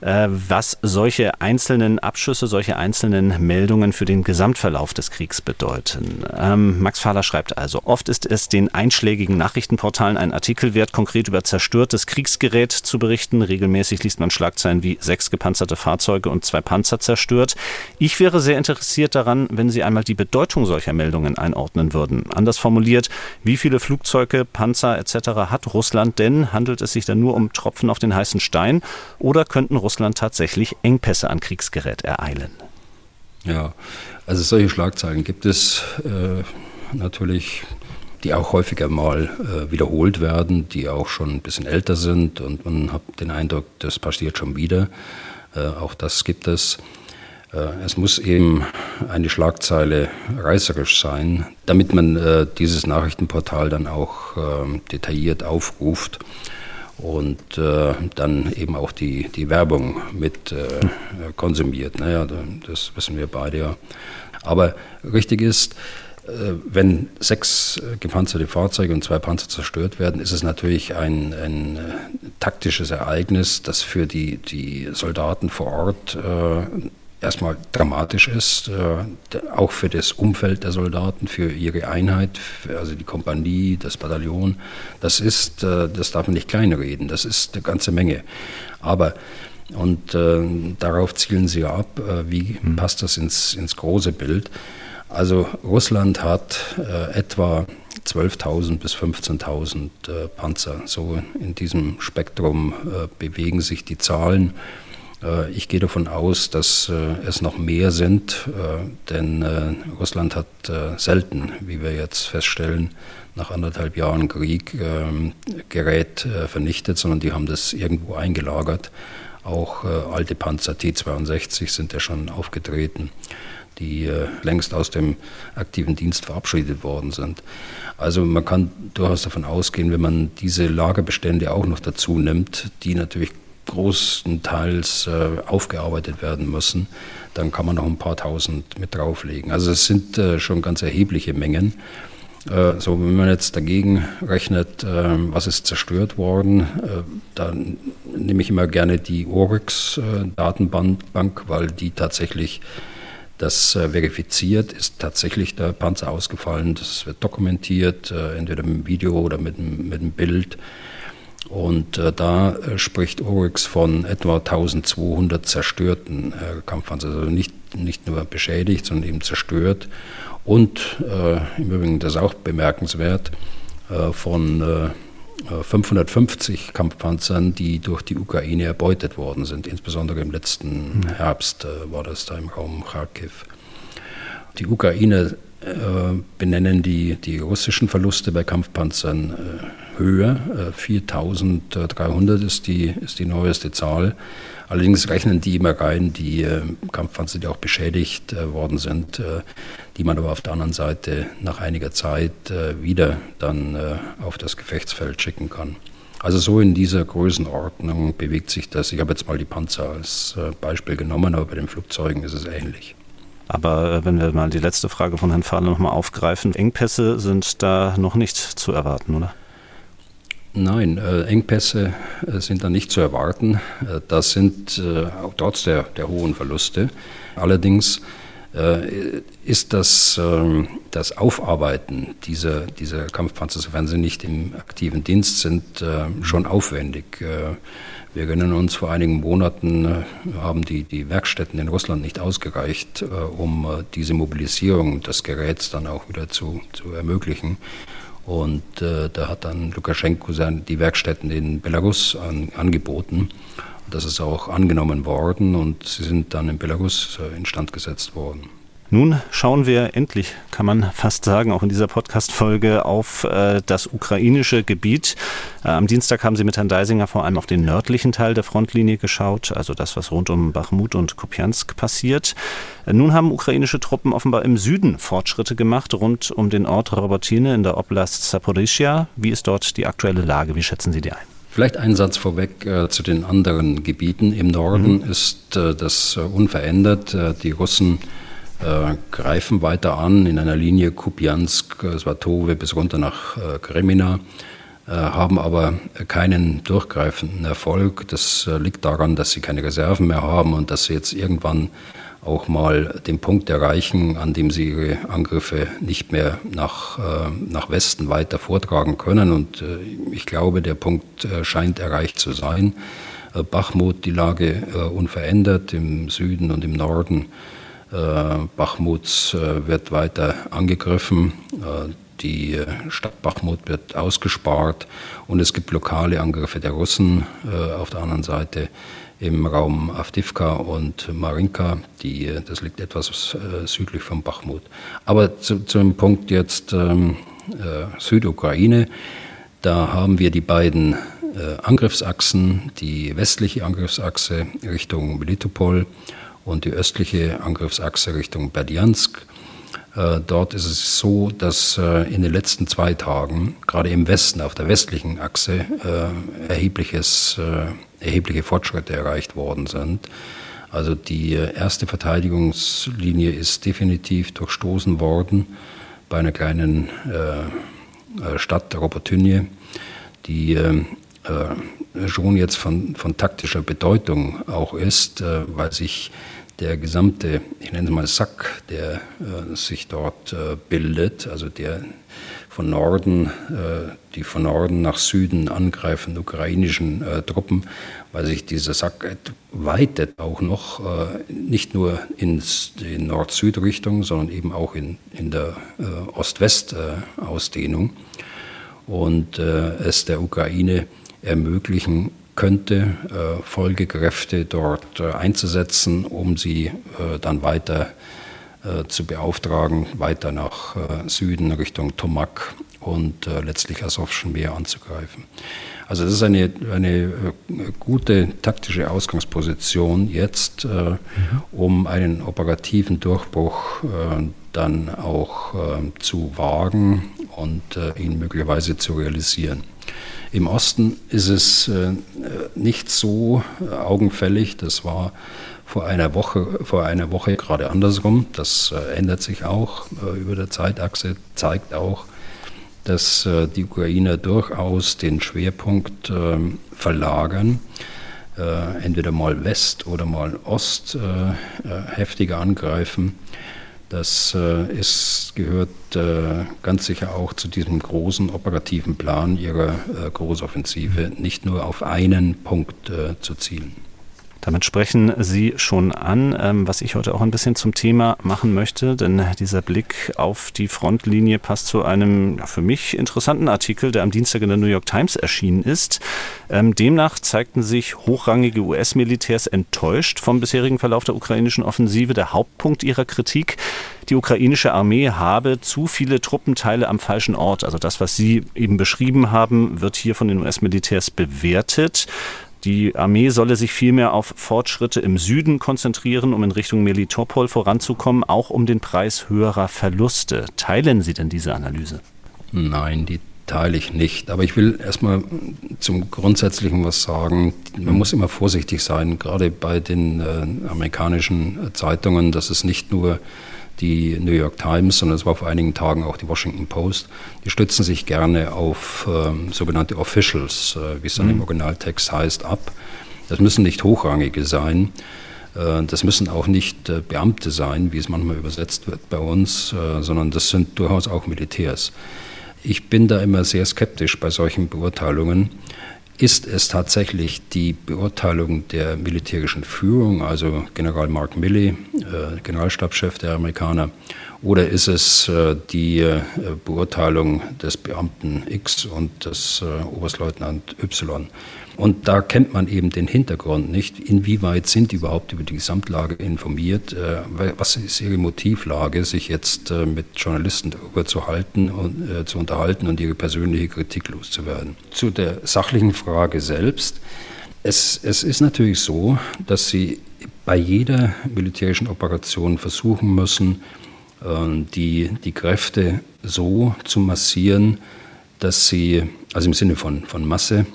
äh, was solche einzelnen Abschüsse, solche einzelnen Meldungen für den Gesamtverlauf des Kriegs bedeuten. Ähm, Max Fahler schreibt also, oft ist es den einschlägigen Nachrichtenportalen ein Artikel wert, konkret über zerstörtes Kriegsgerät zu berichten. Regelmäßig liest man Schlagzeilen wie sechs gepanzerte Fahrzeuge und zwei Panzer zerstört. Ich wäre sehr interessiert daran, wenn Sie einmal die Bedeutung solcher Meldungen Bedingungen einordnen würden. Anders formuliert, wie viele Flugzeuge, Panzer etc. hat Russland denn? Handelt es sich dann nur um Tropfen auf den heißen Stein oder könnten Russland tatsächlich Engpässe an Kriegsgerät ereilen? Ja, also solche Schlagzeilen gibt es äh, natürlich die auch häufiger mal äh, wiederholt werden, die auch schon ein bisschen älter sind und man hat den Eindruck, das passiert schon wieder. Äh, auch das gibt es. Äh, es muss eben eine Schlagzeile reißerisch sein, damit man äh, dieses Nachrichtenportal dann auch ähm, detailliert aufruft. und äh, dann eben auch die, die Werbung mit konsumiert. Naja, das wissen wir beide ja. Aber richtig ist, wenn sechs gepanzerte Fahrzeuge und zwei Panzer zerstört werden, ist es natürlich ein, ein taktisches Ereignis, das für die, die Soldaten vor Ort äh, erstmal dramatisch ist, äh, auch für das Umfeld der Soldaten, für ihre Einheit, für, also die Kompanie, das Bataillon. Das ist, äh, das darf man nicht kleinreden, das ist eine ganze Menge. Aber und äh, darauf zielen sie ab, wie mhm. passt das ins, ins große Bild. Also Russland hat etwa 12.000 bis 15.000 äh, Panzer. So in diesem Spektrum bewegen sich die Zahlen. Äh, ich gehe davon aus, dass äh, es noch mehr sind, äh, denn Russland hat selten, wie wir jetzt feststellen, nach anderthalb Jahren Krieg ähm, Gerät vernichtet, sondern die haben das irgendwo eingelagert. Auch alte Panzer T-62 sind ja schon aufgetreten, die längst aus dem aktiven Dienst verabschiedet worden sind. Also man kann durchaus davon ausgehen, wenn man diese Lagerbestände auch noch dazu nimmt, die natürlich großenteils äh, aufgearbeitet werden müssen, dann kann man noch ein paar tausend mit drauflegen. Also es sind äh, schon ganz erhebliche Mengen. Äh, so, wenn man jetzt dagegen rechnet, äh, was ist zerstört worden, äh, dann nehme ich immer gerne die Oryx-Datenbank, weil die tatsächlich das äh, verifiziert, ist tatsächlich der Panzer ausgefallen. Das wird dokumentiert, entweder mit einem Video oder mit mit einem Bild. Und äh, da äh, spricht Oryx von etwa 1200 zerstörten äh, Kampfpanzern, also nicht, nicht nur beschädigt, sondern eben zerstört. Und äh, im Übrigen, das ist auch bemerkenswert, äh, von 550 äh, Kampfpanzern, die durch die Ukraine erbeutet worden sind. Insbesondere im letzten. Herbst war das da im Raum Kharkiv. Die Ukraine benennen die, die russischen Verluste bei Kampfpanzern höher. 4300 äh, ist die, ist die neueste Zahl. Allerdings rechnen die immer rein, die äh, Kampfpanzer, die auch beschädigt äh, worden sind, die man aber auf der anderen Seite nach einiger Zeit wieder dann auf das Gefechtsfeld schicken kann. Also so in dieser Größenordnung bewegt sich das. Ich habe jetzt mal die Panzer als Beispiel genommen, aber bei den Flugzeugen ist es ähnlich. Aber wenn wir mal die letzte Frage von Herrn Fahler nochmal aufgreifen, Engpässe sind da noch nicht zu erwarten, oder? Nein, äh, Engpässe äh, sind da nicht zu erwarten. Äh, das sind äh, auch trotz der, der hohen Verluste. Allerdings äh, ist das, ähm, das Aufarbeiten dieser, dieser Kampfpanzer, sofern sie nicht im aktiven Dienst sind, äh, schon aufwendig. Wir erinnern uns, vor einigen Monaten haben die, die Werkstätten in Russland nicht ausgereicht, um diese Mobilisierung des Geräts dann auch wieder zu, zu ermöglichen. Und äh, da hat dann Lukaschenko seine, die Werkstätten in Belarus an, angeboten. Das ist auch angenommen worden und sie sind dann in Belarus äh, instand gesetzt worden. Nun schauen wir endlich, kann man fast sagen, auch in dieser Podcast-Folge auf äh, das ukrainische Gebiet. Äh, am Dienstag haben Sie mit Herrn Deisinger vor allem auf den nördlichen Teil der Frontlinie geschaut, also das, was rund um Bachmut und Kupiansk passiert. Äh, nun haben ukrainische Truppen offenbar im Süden Fortschritte gemacht, rund um den Ort Robotine in der Oblast Saporischia. Wie ist dort die aktuelle Lage? Wie schätzen Sie die ein? Vielleicht ein Satz vorweg äh, zu den anderen Gebieten. Im Norden mhm. ist äh, das äh, unverändert. die Russen äh, greifen weiter an in einer Linie Kupiansk, Svatove bis runter nach äh, Kremina, äh, haben aber keinen durchgreifenden Erfolg. Das äh, liegt daran, dass sie keine Reserven mehr haben und dass sie jetzt irgendwann auch mal den Punkt erreichen, an dem sie ihre Angriffe nicht mehr nach, äh, nach Westen weiter vortragen können. Und äh, ich glaube, der Punkt scheint erreicht zu sein. Bachmut, die Lage unverändert im Süden und im Norden äh, Bachmut äh, wird weiter angegriffen. Äh, die Stadt Bachmut wird ausgespart und es gibt lokale Angriffe der Russen auf der anderen Seite im Raum Avdivka und Marinka. Die, das liegt etwas südlich von Bachmut. Aber zu, zu Punkt jetzt ähm, äh, Südukraine, da haben wir die beiden äh, Angriffsachsen, die westliche Angriffsachse Richtung Melitopol und die östliche Angriffsachse Richtung Berdjansk. Äh, dort ist es so, dass äh, in den letzten zwei Tagen, gerade im Westen, auf der westlichen Achse, äh, erhebliches, erhebliche Fortschritte erreicht worden sind. Also die erste Verteidigungslinie ist definitiv durchstoßen worden bei einer kleinen Stadt, Robertynje, die schon jetzt von, von taktischer Bedeutung auch ist, weil sich der gesamte, ich nenne es mal Sack, der äh, sich dort äh, bildet, also der von Norden, äh, die von Norden nach Süden angreifenden ukrainischen äh, Truppen, weil sich dieser Sack weitet auch noch, äh, nicht nur in die Nord-Süd-Richtung, sondern eben auch in, in der äh, Ost-West-Ausdehnung und es der Ukraine ermöglichen könnte, äh, Folgekräfte dort äh, einzusetzen, um sie äh, dann weiter zu beauftragen, weiter nach Süden Richtung Tomak und letztlich Asowschen Meer anzugreifen. Also das ist eine, eine gute taktische Ausgangsposition jetzt, mhm. um einen operativen Durchbruch dann auch zu wagen und ihn möglicherweise zu realisieren. Im Osten ist es äh, nicht so äh, augenfällig. Das war vor einer Woche, vor einer Woche gerade andersrum. Das äh, ändert sich auch über der Zeitachse, zeigt auch, dass die Ukrainer durchaus den Schwerpunkt ähm, verlagern, entweder mal West oder mal Ost heftiger angreifen das äh, ist, gehört äh, ganz sicher auch zu diesem großen operativen Plan ihrer äh, Großoffensive, nicht nur auf einen Punkt äh, zu zielen. Damit sprechen Sie schon an, ähm, was ich heute auch ein bisschen zum Thema machen möchte, denn dieser Blick auf die Frontlinie passt zu einem für mich interessanten Artikel, der am Dienstag in der New York Times erschienen ist. Ähm, demnach zeigten sich hochrangige US-Militärs enttäuscht vom bisherigen Verlauf der ukrainischen Offensive. Der Hauptpunkt ihrer Kritik, die ukrainische Armee habe zu viele Truppenteile am falschen Ort. Also das, was Sie eben beschrieben haben, wird hier von den US-Militärs bewertet. Die Armee solle sich vielmehr auf Fortschritte im Süden konzentrieren, um in Richtung Melitopol voranzukommen, auch um den Preis höherer Verluste. Teilen Sie denn diese Analyse? Nein, die teile ich nicht. Aber ich will erstmal zum Grundsätzlichen was sagen. Man muss immer vorsichtig sein, gerade bei den äh, amerikanischen Zeitungen, dass es nicht nur die New York Times, sondern es war vor einigen Tagen auch die Washington Post, die stützen sich gerne auf ähm, sogenannte Officials, äh, wie es dann mhm. im Originaltext heißt, ab. Das müssen nicht Hochrangige sein. Äh, das müssen auch nicht äh, Beamte sein, wie es manchmal übersetzt wird bei uns, äh, sondern das sind durchaus auch Militärs. Ich bin da immer sehr skeptisch bei solchen Beurteilungen ist es tatsächlich die Beurteilung der militärischen Führung, also General Mark Milley, äh, Generalstabschef der Amerikaner, oder ist es äh, die äh, Beurteilung des Beamten X und des Oberstleutnant Y? Und da kennt man eben den Hintergrund nicht. Inwieweit sind die überhaupt über die Gesamtlage informiert? Äh, was ist ihre Motivlage, sich jetzt äh, mit Journalisten darüber zu halten und äh, zu unterhalten und ihre persönliche Kritik loszuwerden? Zu der sachlichen Frage selbst. Es, es ist natürlich so, dass sie bei jeder militärischen Operation versuchen müssen, die, die Kräfte so zu massieren, dass sie, also im Sinne von, von Masse,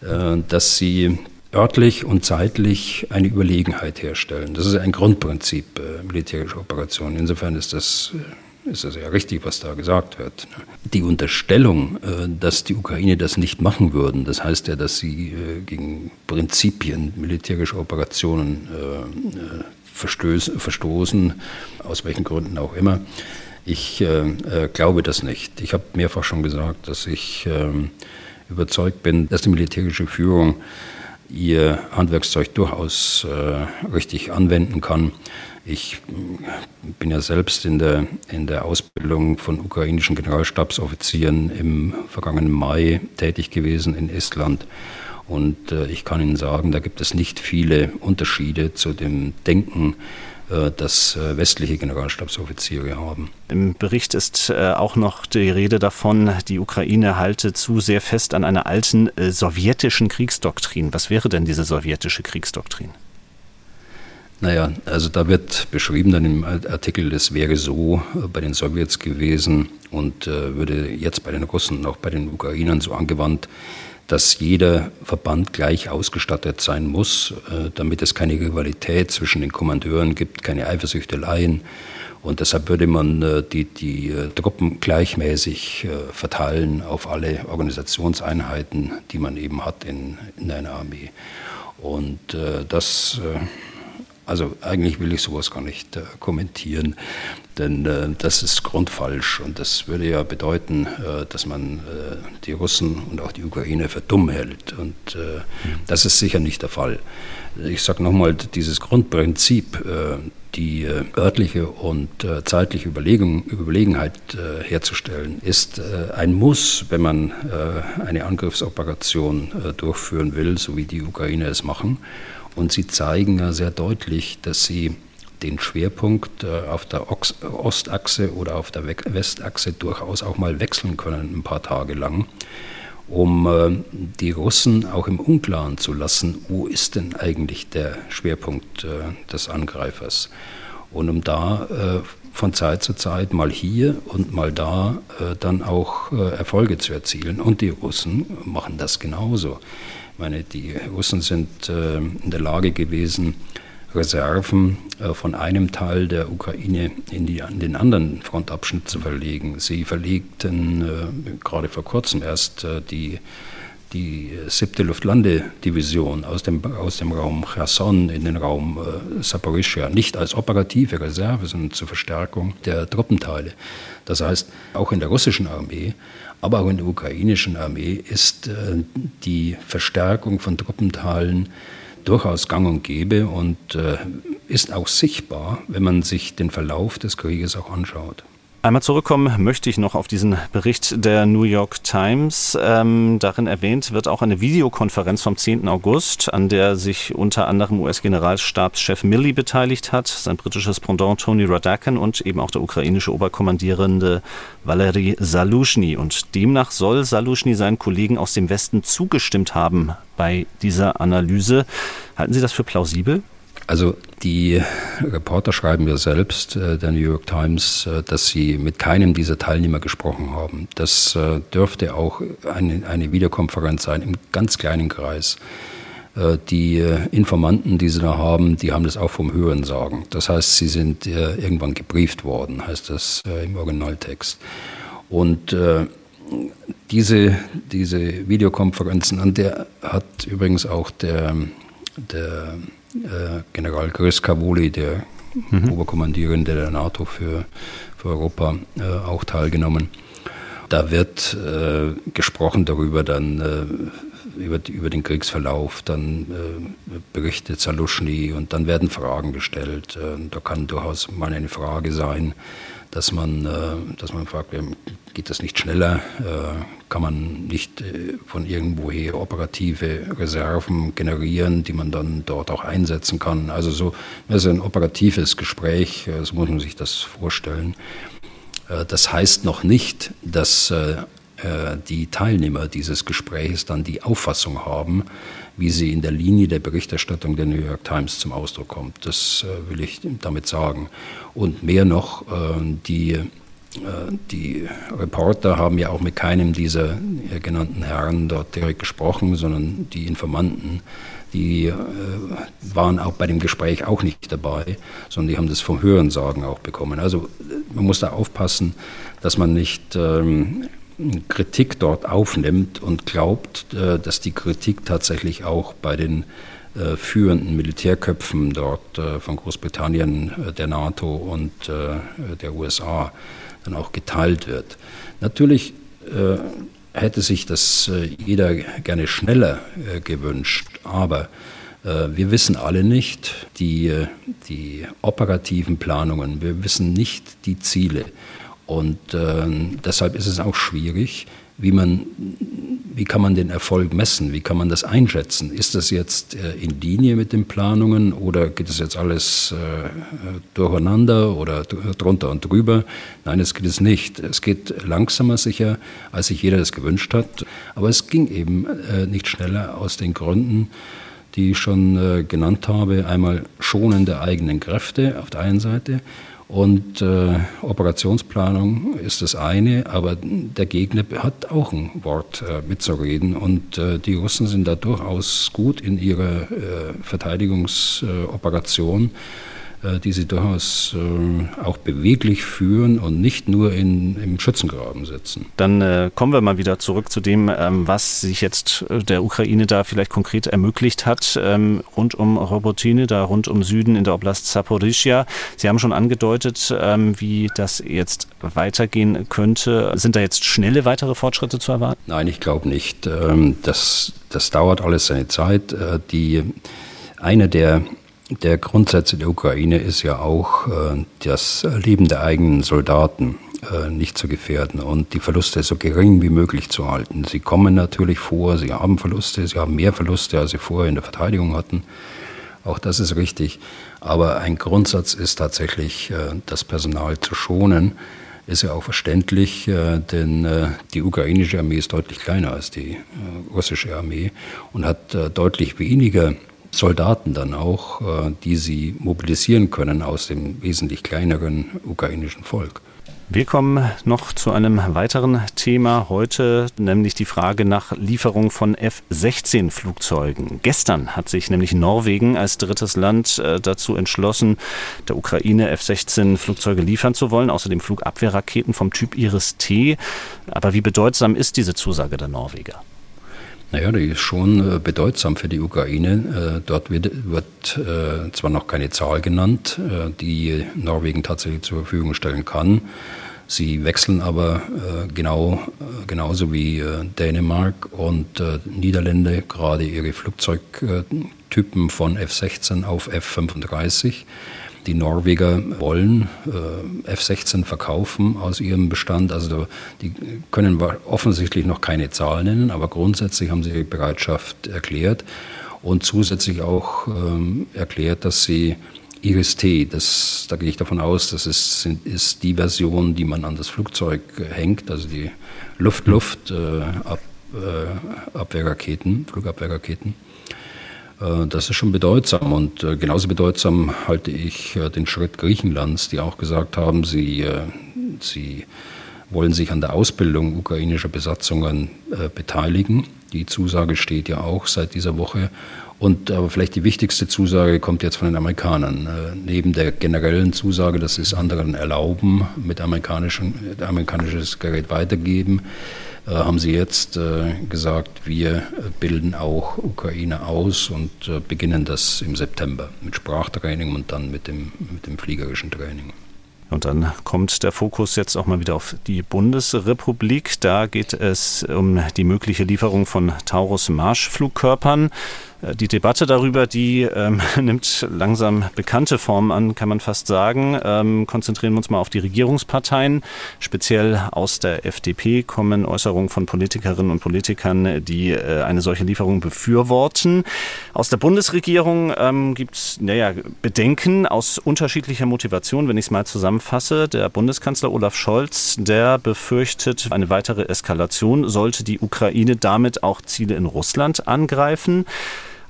dass sie örtlich und zeitlich eine Überlegenheit herstellen. Das ist ein Grundprinzip äh, militärischer Operationen. Insofern ist das, äh, ist das ja richtig, was da gesagt wird. Die Unterstellung, äh, dass die Ukraine das nicht machen würden, das heißt ja, dass sie äh, gegen Prinzipien militärischer Operationen äh, verstoßen, aus welchen Gründen auch immer. Ich glaube das nicht. Ich habe mehrfach schon gesagt, dass ich ähm, überzeugt bin, dass die militärische Führung ihr Handwerkszeug durchaus äh, richtig anwenden kann. Ich bin ja selbst in der, in der Ausbildung von ukrainischen Generalstabsoffizieren im vergangenen Mai tätig gewesen in Estland. Und äh, ich kann Ihnen sagen, da gibt es nicht viele Unterschiede zu dem Denken äh, das äh, westliche Generalstabsoffiziere haben. Im Bericht ist äh, auch noch die Rede davon, die Ukraine halte zu sehr fest an einer alten sowjetischen Kriegsdoktrin. Was wäre denn diese sowjetische Kriegsdoktrin? Naja, also da wird beschrieben dann im Artikel, das wäre so bei den Sowjets gewesen und äh, würde jetzt bei den Russen und auch bei den Ukrainern so angewandt, dass jeder Verband gleich ausgestattet sein muss, äh, damit es keine Rivalität zwischen den Kommandeuren gibt, keine Eifersüchteleien. Und deshalb würde man äh, die, die äh, Truppen gleichmäßig verteilen auf alle Organisationseinheiten, die man eben hat in, in einer Armee. Und das also eigentlich will ich sowas gar nicht äh, kommentieren, denn äh, das ist grundfalsch und das würde ja bedeuten, äh, dass man äh, die Russen und auch die Ukraine für dumm hält und äh, das ist sicher nicht der Fall. Ich sage nochmal, dieses Grundprinzip, äh, die örtliche und zeitliche Überlegung, Überlegenheit herzustellen, ist ein Muss, wenn man eine Angriffsoperation durchführen will, so wie die Ukrainer es machen. Und sie zeigen ja sehr deutlich, dass sie den Schwerpunkt äh, auf der Ostachse oder auf der Westachse durchaus auch mal wechseln können, ein paar Tage lang, um äh, die Russen auch im Unklaren zu lassen, wo ist denn eigentlich der Schwerpunkt äh, des Angreifers. Und um da von Zeit zu Zeit mal hier und mal da dann auch Erfolge zu erzielen. Und die Russen machen das genauso. Ich meine, die Russen sind äh, in der Lage gewesen, Reserven äh, von einem Teil der Ukraine in, die, in, den anderen Frontabschnitt zu verlegen. Sie verlegten äh, gerade vor kurzem erst die, die siebte Luftlandedivision aus dem, aus dem Raum Cherson in den Raum äh, Saporischia, nicht als operative Reserve, sondern zur Verstärkung der Truppenteile. Das heißt, auch in der russischen Armee aber auch in der ukrainischen Armee ist äh, die Verstärkung von Truppenteilen durchaus gang und gäbe und äh, ist auch sichtbar, wenn man sich den Verlauf des Krieges auch anschaut. Einmal zurückkommen möchte ich noch auf diesen Bericht der New York Times. Ähm, darin erwähnt wird auch eine Videokonferenz vom 10. August, an der sich unter anderem US-Generalstabschef Milley beteiligt hat, sein britisches Pendant Tony Radakan und eben auch der ukrainische Oberkommandierende Valery Salushny. Und demnach soll Salushny seinen Kollegen aus dem Westen zugestimmt haben bei dieser Analyse. Halten Sie das für plausibel? Also die Reporter schreiben ja selbst, äh, der New York Times, äh, dass sie mit keinem dieser Teilnehmer gesprochen haben. Das äh, dürfte auch eine, eine Videokonferenz sein, im ganz kleinen Kreis. Die Informanten, die sie da haben, die haben das auch vom Hören sagen. Das heißt, sie sind irgendwann gebrieft worden, heißt das im Originaltext. Und diese, diese Videokonferenzen, an der hat übrigens auch der, der äh, General Chris Cavoli, der mhm. Oberkommandierende der NATO für, für Europa, äh, auch teilgenommen. Da wird äh, gesprochen darüber dann, äh, über, über den Kriegsverlauf, dann äh, berichtet Saluschny und dann werden Fragen gestellt. Äh, da kann durchaus mal eine Frage sein, dass man, dass man fragt, geht das nicht schneller? Äh, kann man nicht äh, von irgendwoher operative Reserven generieren, die man dann dort auch einsetzen kann? Also so also ein operatives Gespräch, äh, so muss man sich das vorstellen. Das heißt noch nicht, dass die Teilnehmer dieses Gesprächs dann die Auffassung haben, wie sie in der Linie der Berichterstattung der New York Times zum Ausdruck kommt. Das will ich damit sagen. Und mehr noch, die äh, die Reporter haben ja auch mit keinem dieser äh, genannten Herren dort direkt gesprochen, sondern die Informanten, die äh, waren auch bei dem Gespräch auch nicht dabei, sondern die haben das vom Hörensagen auch bekommen. Also man muss da aufpassen, dass man nicht ähm, Kritik dort aufnimmt und glaubt, dass die Kritik tatsächlich auch bei den führenden Militärköpfen dort von Großbritannien, der NATO und der USA dann auch geteilt wird. Natürlich äh, hätte sich das äh, jeder gerne schneller äh, gewünscht, aber äh, wir wissen alle nicht die, äh, die operativen Planungen, wir wissen nicht die Ziele. Und äh, deshalb ist es auch schwierig, wie man wie kann man den Erfolg messen? Wie kann man das einschätzen? Ist das jetzt äh, in Linie mit den Planungen oder geht es jetzt alles äh, durcheinander oder drunter und drüber? Nein, es geht es nicht. Es geht langsamer sicher, als sich jeder das gewünscht hat. Aber es ging eben äh, nicht schneller aus den Gründen, die ich schon genannt habe. Einmal Schonen der eigenen Kräfte auf der einen Seite und äh, Operationsplanung ist das eine, aber der Gegner hat auch ein Wort äh, mitzureden. Und äh, die Russen sind da durchaus gut in ihrer äh, Verteidigungsoperation. Äh, die sie durchaus äh, auch beweglich führen und nicht nur in, im Schützengraben sitzen. Dann äh, kommen wir mal wieder zurück zu dem, ähm, was sich jetzt der Ukraine da vielleicht konkret ermöglicht hat, ähm, rund um Robotine, da rund um Süden in der Oblast Zaporizhia. Sie haben schon angedeutet, ähm, wie das jetzt weitergehen könnte. Sind da jetzt schnelle weitere Fortschritte zu erwarten? Nein, ich glaube nicht. Ähm, das, das dauert alles seine Zeit. Äh, die, eine der der Grundsatz der Ukraine ist ja auch, äh, das Leben der eigenen Soldaten äh, nicht zu gefährden und die Verluste so gering wie möglich zu halten. Sie kommen natürlich vor, sie haben Verluste, sie haben mehr Verluste, als sie vorher in der Verteidigung hatten. Auch das ist richtig. Aber ein Grundsatz ist tatsächlich, äh, das Personal zu schonen. Ist ja auch verständlich, denn die ukrainische Armee ist deutlich kleiner als die russische Armee und hat deutlich weniger Soldaten dann auch, äh, die sie mobilisieren können aus dem wesentlich kleineren ukrainischen Volk. Wir kommen noch zu einem weiteren Thema heute, nämlich die Frage nach Lieferung von F-16-Flugzeugen. Gestern hat sich nämlich Norwegen als drittes Land äh, dazu entschlossen, der Ukraine F-16-Flugzeuge liefern zu wollen, außerdem Flugabwehrraketen vom Typ Iris-T. Aber wie bedeutsam ist diese Zusage der Norweger? Naja, die ist schon äh, bedeutsam für die Ukraine. Äh, dort wird, wird äh, zwar noch keine Zahl genannt, die Norwegen tatsächlich zur Verfügung stellen kann. Sie wechseln aber genau, genauso wie Dänemark und Niederlande gerade ihre Flugzeugtypen von F-16 auf F-35. Die Norweger wollen äh, F-16 verkaufen aus ihrem Bestand. Also die können offensichtlich noch keine Zahl nennen, aber grundsätzlich haben sie ihre Bereitschaft erklärt und zusätzlich auch ähm, erklärt, dass sie Iris-T, das, da gehe ich davon aus, das ist, ist die Version, die man an das Flugzeug hängt, also die Luft-Luft-Abwehrraketen, äh, Flugabwehrraketen. Äh, das ist schon bedeutsam und äh, genauso bedeutsam halte ich äh, den Schritt Griechenlands, die auch gesagt haben, sie, sie wollen sich an der Ausbildung ukrainischer Besatzungen beteiligen. Die Zusage steht ja auch seit dieser Woche. Und aber vielleicht die wichtigste Zusage kommt jetzt von den Amerikanern. neben der generellen Zusage, dass sie es anderen erlauben, mit amerikanischem amerikanisches Gerät weitergeben, äh, haben sie jetzt äh, gesagt, wir bilden auch Ukraine aus und äh, beginnen das im September mit Sprachtraining und dann mit dem, mit dem fliegerischen Training. Und dann kommt der Fokus jetzt auch mal wieder auf die Bundesrepublik. Da geht es um die mögliche Lieferung von Taurus-Marschflugkörpern. Äh, die Debatte darüber, die ähm, nimmt langsam bekannte Formen an, kann man fast sagen. Ähm, konzentrieren wir uns mal auf die Regierungsparteien. Speziell aus der FDP kommen Äußerungen von Politikerinnen und Politikern, die äh, eine solche Lieferung befürworten. Aus der Bundesregierung ähm, gibt es naja, Bedenken aus unterschiedlicher Motivation, wenn ich es mal zusammenfasse. Der Bundeskanzler Olaf Scholz, der befürchtet eine weitere Eskalation, sollte die Ukraine damit auch Ziele in Russland angreifen.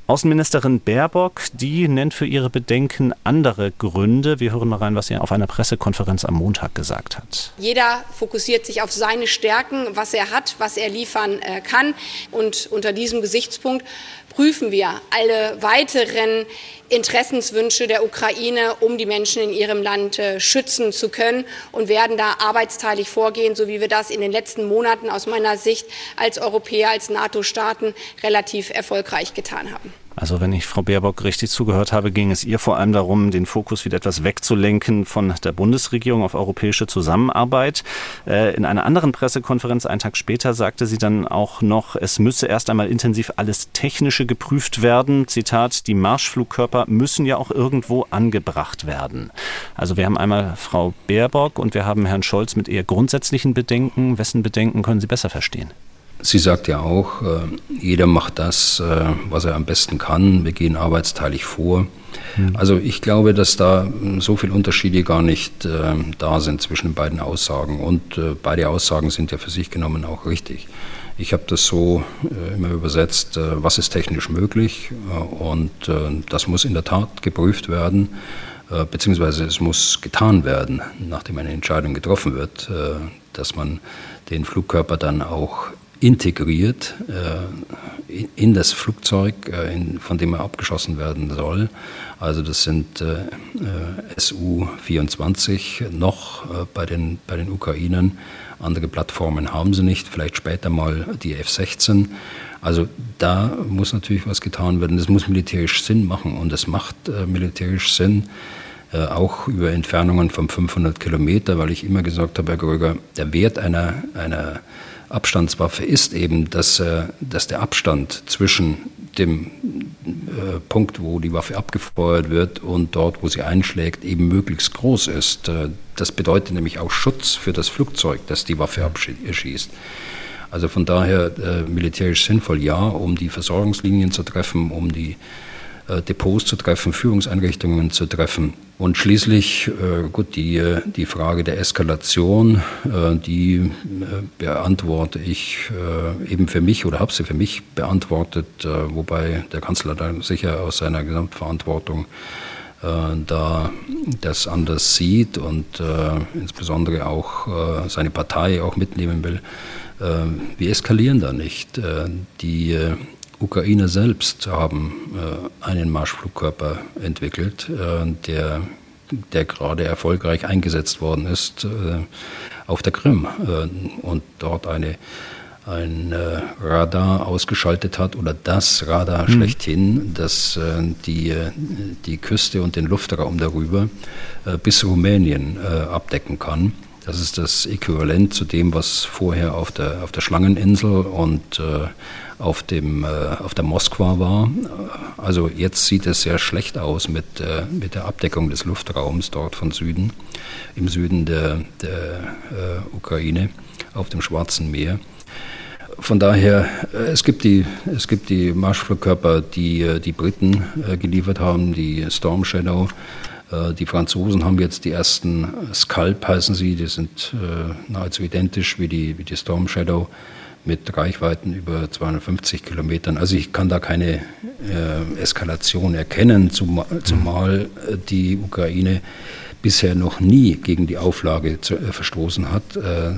Außenministerin Baerbock, die nennt für ihre Bedenken andere Gründe. Wir hören mal rein, was sie auf einer Pressekonferenz am Montag gesagt hat. Jeder fokussiert sich auf seine Stärken, was er hat, was er liefern äh, kann. Und unter diesem Gesichtspunkt prüfen wir alle weiteren Interessenswünsche der Ukraine, um die Menschen in ihrem Land äh, schützen zu können und werden da arbeitsteilig vorgehen, so wie wir das in den letzten Monaten aus meiner Sicht als Europäer, als NATO-Staaten relativ erfolgreich getan haben. Also wenn ich Frau Baerbock richtig zugehört habe, ging es ihr vor allem darum, den Fokus wieder etwas wegzulenken von der Bundesregierung auf europäische Zusammenarbeit. Äh, in einer anderen Pressekonferenz einen Tag später sagte sie dann auch noch, es müsse erst einmal intensiv alles Technische geprüft werden. Zitat, die Marschflugkörper müssen ja auch irgendwo angebracht werden. Also wir haben einmal Frau Baerbock und wir haben Herrn Scholz mit eher grundsätzlichen Bedenken. Wessen Bedenken können Sie besser verstehen? Sie sagt ja auch, äh, jeder macht das, äh, was er am besten kann. Wir gehen arbeitsteilig vor. Mhm. Also ich glaube, dass da so viele Unterschiede gar nicht äh, da sind zwischen den beiden Aussagen. Und beide Aussagen sind ja für sich genommen auch richtig. Ich habe das so immer übersetzt, was ist technisch möglich und das muss in der Tat geprüft werden, beziehungsweise es muss getan werden, nachdem eine Entscheidung getroffen wird, dass man den Flugkörper dann auch integriert in das Flugzeug, von dem er abgeschossen werden soll. Also das sind Su-24 noch bei den, bei den Ukrainern andere Plattformen haben sie nicht, vielleicht später mal die F-16. Also da muss natürlich was getan werden. Das muss militärisch Sinn machen und es macht äh, militärisch Sinn, äh, auch über Entfernungen von 500 Kilometer, weil ich immer gesagt habe, Herr Gröger, der Wert einer, einer Abstandswaffe ist eben, dass, äh, dass der Abstand zwischen dem äh, Punkt, wo die Waffe abgefeuert wird und dort, wo sie einschlägt, eben möglichst groß ist. Äh, das bedeutet nämlich auch Schutz für das Flugzeug, das die Waffe abschießt. Also von daher äh, militärisch sinnvoll, ja, um die Versorgungslinien zu treffen, um die Depots zu treffen, Führungseinrichtungen zu treffen. Und schließlich, äh, gut, die, die Frage der Eskalation, äh, die beantworte ich eben für mich oder habe sie für mich beantwortet, wobei der Kanzler dann sicher aus seiner Gesamtverantwortung da das anders sieht und insbesondere auch seine Partei auch mitnehmen will. Wir eskalieren da nicht. Die Ukrainer selbst haben äh, einen Marschflugkörper entwickelt, äh, der, der gerade erfolgreich eingesetzt worden ist äh, auf der Krim und dort eine, ein Radar ausgeschaltet hat oder das Radar mhm. schlechthin, das die, die Küste und den Luftraum darüber bis Rumänien abdecken kann. Das ist das Äquivalent zu dem, was vorher auf der, auf der Schlangeninsel und äh, auf, dem, äh, auf der Moskwa war. Also jetzt sieht es sehr schlecht aus mit, äh, mit der Abdeckung des Luftraums dort von Süden, im Süden der, der äh, Ukraine auf dem Schwarzen Meer. Von daher, äh, es gibt die, es gibt die Marschflugkörper, die äh, die Briten geliefert haben, die Storm Shadow. Äh, die Franzosen haben jetzt die ersten Scalp, heißen sie, die sind äh, nahezu identisch wie die, wie die Storm Shadow mit Reichweiten über 250 Kilometern. Also ich kann da keine äh, Eskalation erkennen, zumal, zumal die Ukraine bisher noch nie gegen die Auflage zu, äh, verstoßen hat, äh,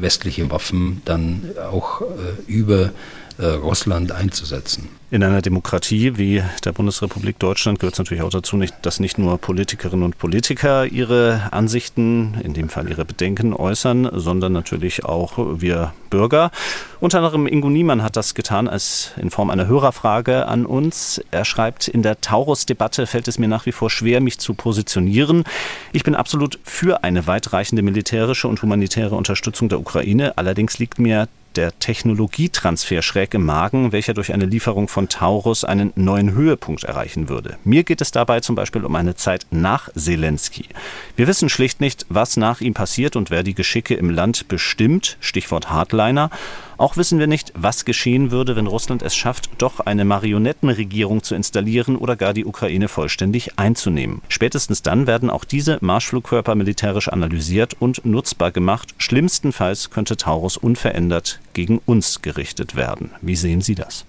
westliche Waffen dann auch über äh, Russland einzusetzen. In einer Demokratie wie der Bundesrepublik Deutschland gehört es natürlich auch dazu, dass nicht nur Politikerinnen und Politiker ihre Ansichten, in dem Fall ihre Bedenken äußern, sondern natürlich auch wir Bürger. Unter anderem Ingo Niemann hat das getan als in Form einer Hörerfrage an uns. Er schreibt, in der Taurus-Debatte fällt es mir nach wie vor schwer, mich zu positionieren. Ich bin absolut für eine weitreichende militärische und humanitäre Unterstützung der Ukraine. Allerdings liegt mir der Technologietransfer schräg im Magen, welcher durch eine Lieferung von Taurus einen neuen Höhepunkt erreichen würde. Mir geht es dabei zum Beispiel um eine Zeit nach Zelensky. Wir wissen schlicht nicht, was nach ihm passiert und wer die Geschicke im Land bestimmt, Stichwort Hardliner. Auch wissen wir nicht, was geschehen würde, wenn Russland es schafft, doch eine Marionettenregierung zu installieren oder gar die Ukraine vollständig einzunehmen. Spätestens dann werden auch diese Marschflugkörper militärisch analysiert und nutzbar gemacht. Schlimmstenfalls könnte Taurus unverändert gegen uns gerichtet werden. Wie sehen Sie das?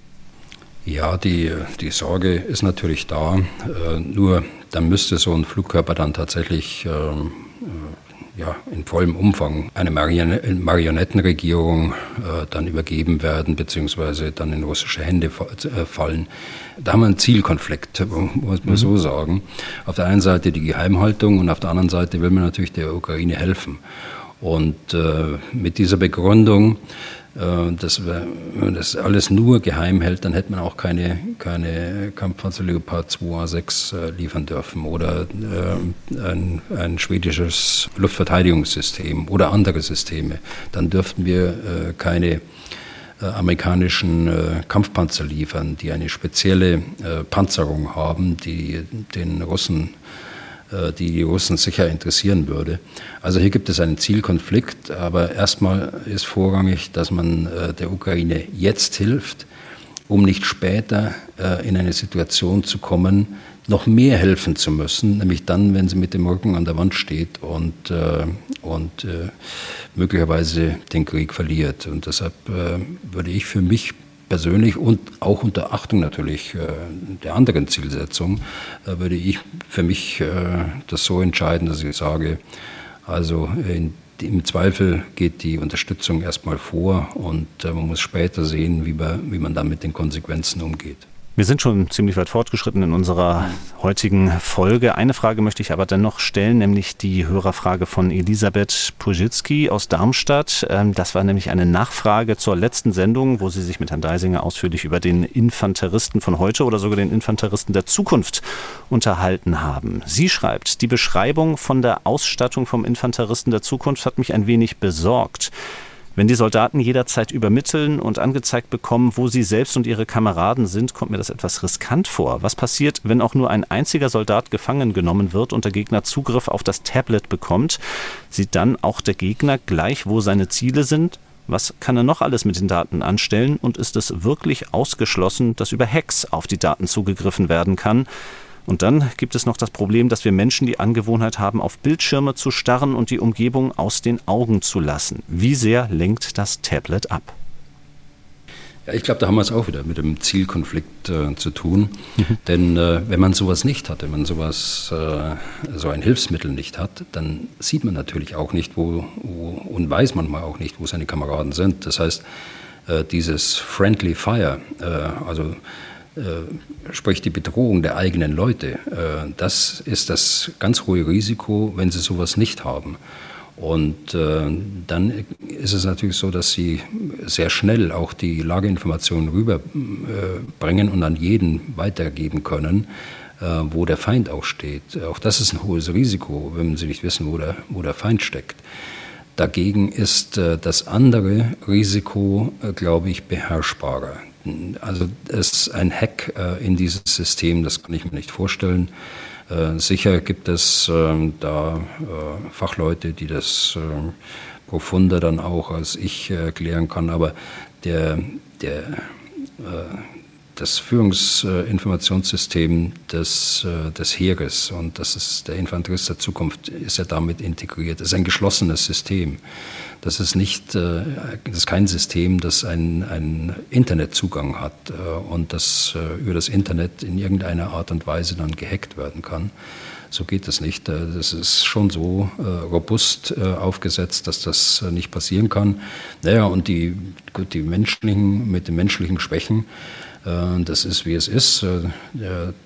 Ja, die, die Sorge ist natürlich da. Äh, nur dann müsste so ein Flugkörper dann tatsächlich ähm, ja, in vollem Umfang eine Marionettenregierung äh, dann übergeben werden, beziehungsweise dann in russische Hände äh, fallen. Da haben wir einen Zielkonflikt, muss man mhm. so sagen. Auf der einen Seite die Geheimhaltung und auf der anderen Seite will man natürlich der Ukraine helfen. Und äh, mit dieser Begründung äh, das, wenn das alles nur geheim hält, dann hätte man auch keine, keine Kampfpanzer Leopard 2A6 äh, liefern dürfen oder äh, ein, ein, schwedisches Luftverteidigungssystem oder andere Systeme. Dann dürften wir keine amerikanischen Kampfpanzer liefern, die eine spezielle Panzerung haben, die den Russen die die Russen sicher interessieren würde. Also hier gibt es einen Zielkonflikt, aber erstmal ist vorrangig, dass man äh, der Ukraine jetzt hilft, um nicht später äh, in eine Situation zu kommen, noch mehr helfen zu müssen, nämlich dann, wenn sie mit dem Rücken an der Wand steht und, äh, und äh, möglicherweise den Krieg verliert. Und deshalb äh, würde ich für mich persönlich und auch unter Achtung natürlich äh, der anderen Zielsetzung, äh, würde ich für mich äh, das so entscheiden, dass ich sage, also in, im Zweifel geht die Unterstützung erstmal vor und man muss später sehen, wie man, wie man dann mit den Konsequenzen umgeht. Wir sind schon ziemlich weit fortgeschritten in unserer heutigen Folge. Eine Frage möchte ich aber dennoch stellen, nämlich die Hörerfrage von Elisabeth Pujitski aus Darmstadt. Ähm, das war nämlich eine Nachfrage zur letzten Sendung, wo Sie sich mit Herrn Deisinger ausführlich über den Infanteristen von heute oder sogar den Infanteristen der Zukunft unterhalten haben. Sie schreibt, die Beschreibung von der Ausstattung vom Infanteristen der Zukunft hat mich ein wenig besorgt. Wenn die Soldaten jederzeit übermitteln und angezeigt bekommen, wo sie selbst und ihre Kameraden sind, kommt mir das etwas riskant vor. Was passiert, wenn auch nur ein einziger Soldat gefangen genommen wird und der Gegner Zugriff auf das Tablet bekommt? Sieht dann auch der Gegner gleich, wo seine Ziele sind? Was kann er noch alles mit den Daten anstellen? Und ist es wirklich ausgeschlossen, dass über Hacks auf die Daten zugegriffen werden kann? Und dann gibt es noch das Problem, dass wir Menschen die Angewohnheit haben, auf Bildschirme zu starren und die Umgebung aus den Augen zu lassen. Wie sehr lenkt das Tablet ab? Ja, ich glaube, da haben wir es auch wieder mit dem Zielkonflikt äh, zu tun. Mhm. Denn äh, wenn man sowas nicht hat, wenn man sowas, äh, so ein Hilfsmittel nicht hat, dann sieht man natürlich auch nicht, wo, wo und weiß manchmal auch nicht, wo seine Kameraden sind. Das heißt, äh, dieses Friendly Fire, äh, also sprich die Bedrohung der eigenen Leute, äh, das ist das ganz hohe Risiko, wenn sie sowas nicht haben. Und äh, dann ist es natürlich so, dass sie sehr schnell auch die Lageinformationen rüberbringen und an jeden weitergeben können, wo der Feind auch steht. Auch das ist ein hohes Risiko, wenn sie nicht wissen, wo der, wo der Feind steckt. Dagegen ist das andere Risiko, glaube ich, beherrschbarer. Also es ein Hack äh, in dieses System, das kann ich mir nicht vorstellen. Äh, sicher gibt es ähm, da äh, Fachleute, die das profunder dann auch als ich erklären kann, aber der, der das Führungsinformationssystem des, äh, des Heeres und das ist der Infanterist der Zukunft, ist ja damit integriert. Das ist ein geschlossenes System. Das ist nicht, äh, das ist kein System, das einen, einen Internetzugang hat äh, und das über das Internet in irgendeiner Art und Weise dann gehackt werden kann. So geht das nicht. Das ist schon so robust aufgesetzt, dass das nicht passieren kann. Naja, und die, gut, die menschlichen, mit den menschlichen Schwächen, äh, das ist, wie es ist. Äh,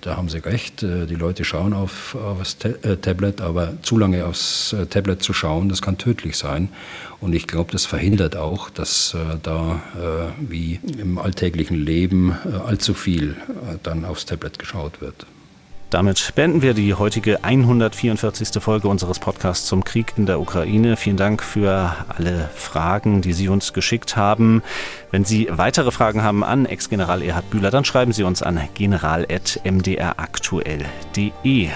da haben Sie recht. Äh, die Leute schauen auf, auf das Tablet, aber zu lange aufs Tablet zu schauen, das kann tödlich sein. Und ich glaube, das verhindert auch, dass da wie im alltäglichen Leben allzu viel dann aufs Tablet geschaut wird. Damit beenden wir die heutige 144. Folge unseres Podcasts zum Krieg in der Ukraine. Vielen Dank für alle Fragen, die Sie uns geschickt haben. Wenn Sie weitere Fragen haben an Ex-General Erhard Bühler, dann schreiben Sie uns an general.mdraktuell.de.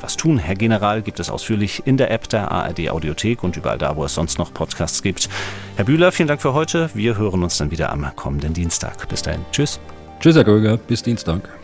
Was tun, Herr General, gibt es ausführlich in der App der ARD Audiothek und überall da, wo es sonst noch Podcasts gibt. Herr Bühler, vielen Dank für heute. Wir hören uns dann wieder am kommenden Dienstag. Bis dahin. Tschüss. Tschüss, Herr Kröger. Bis Dienstag.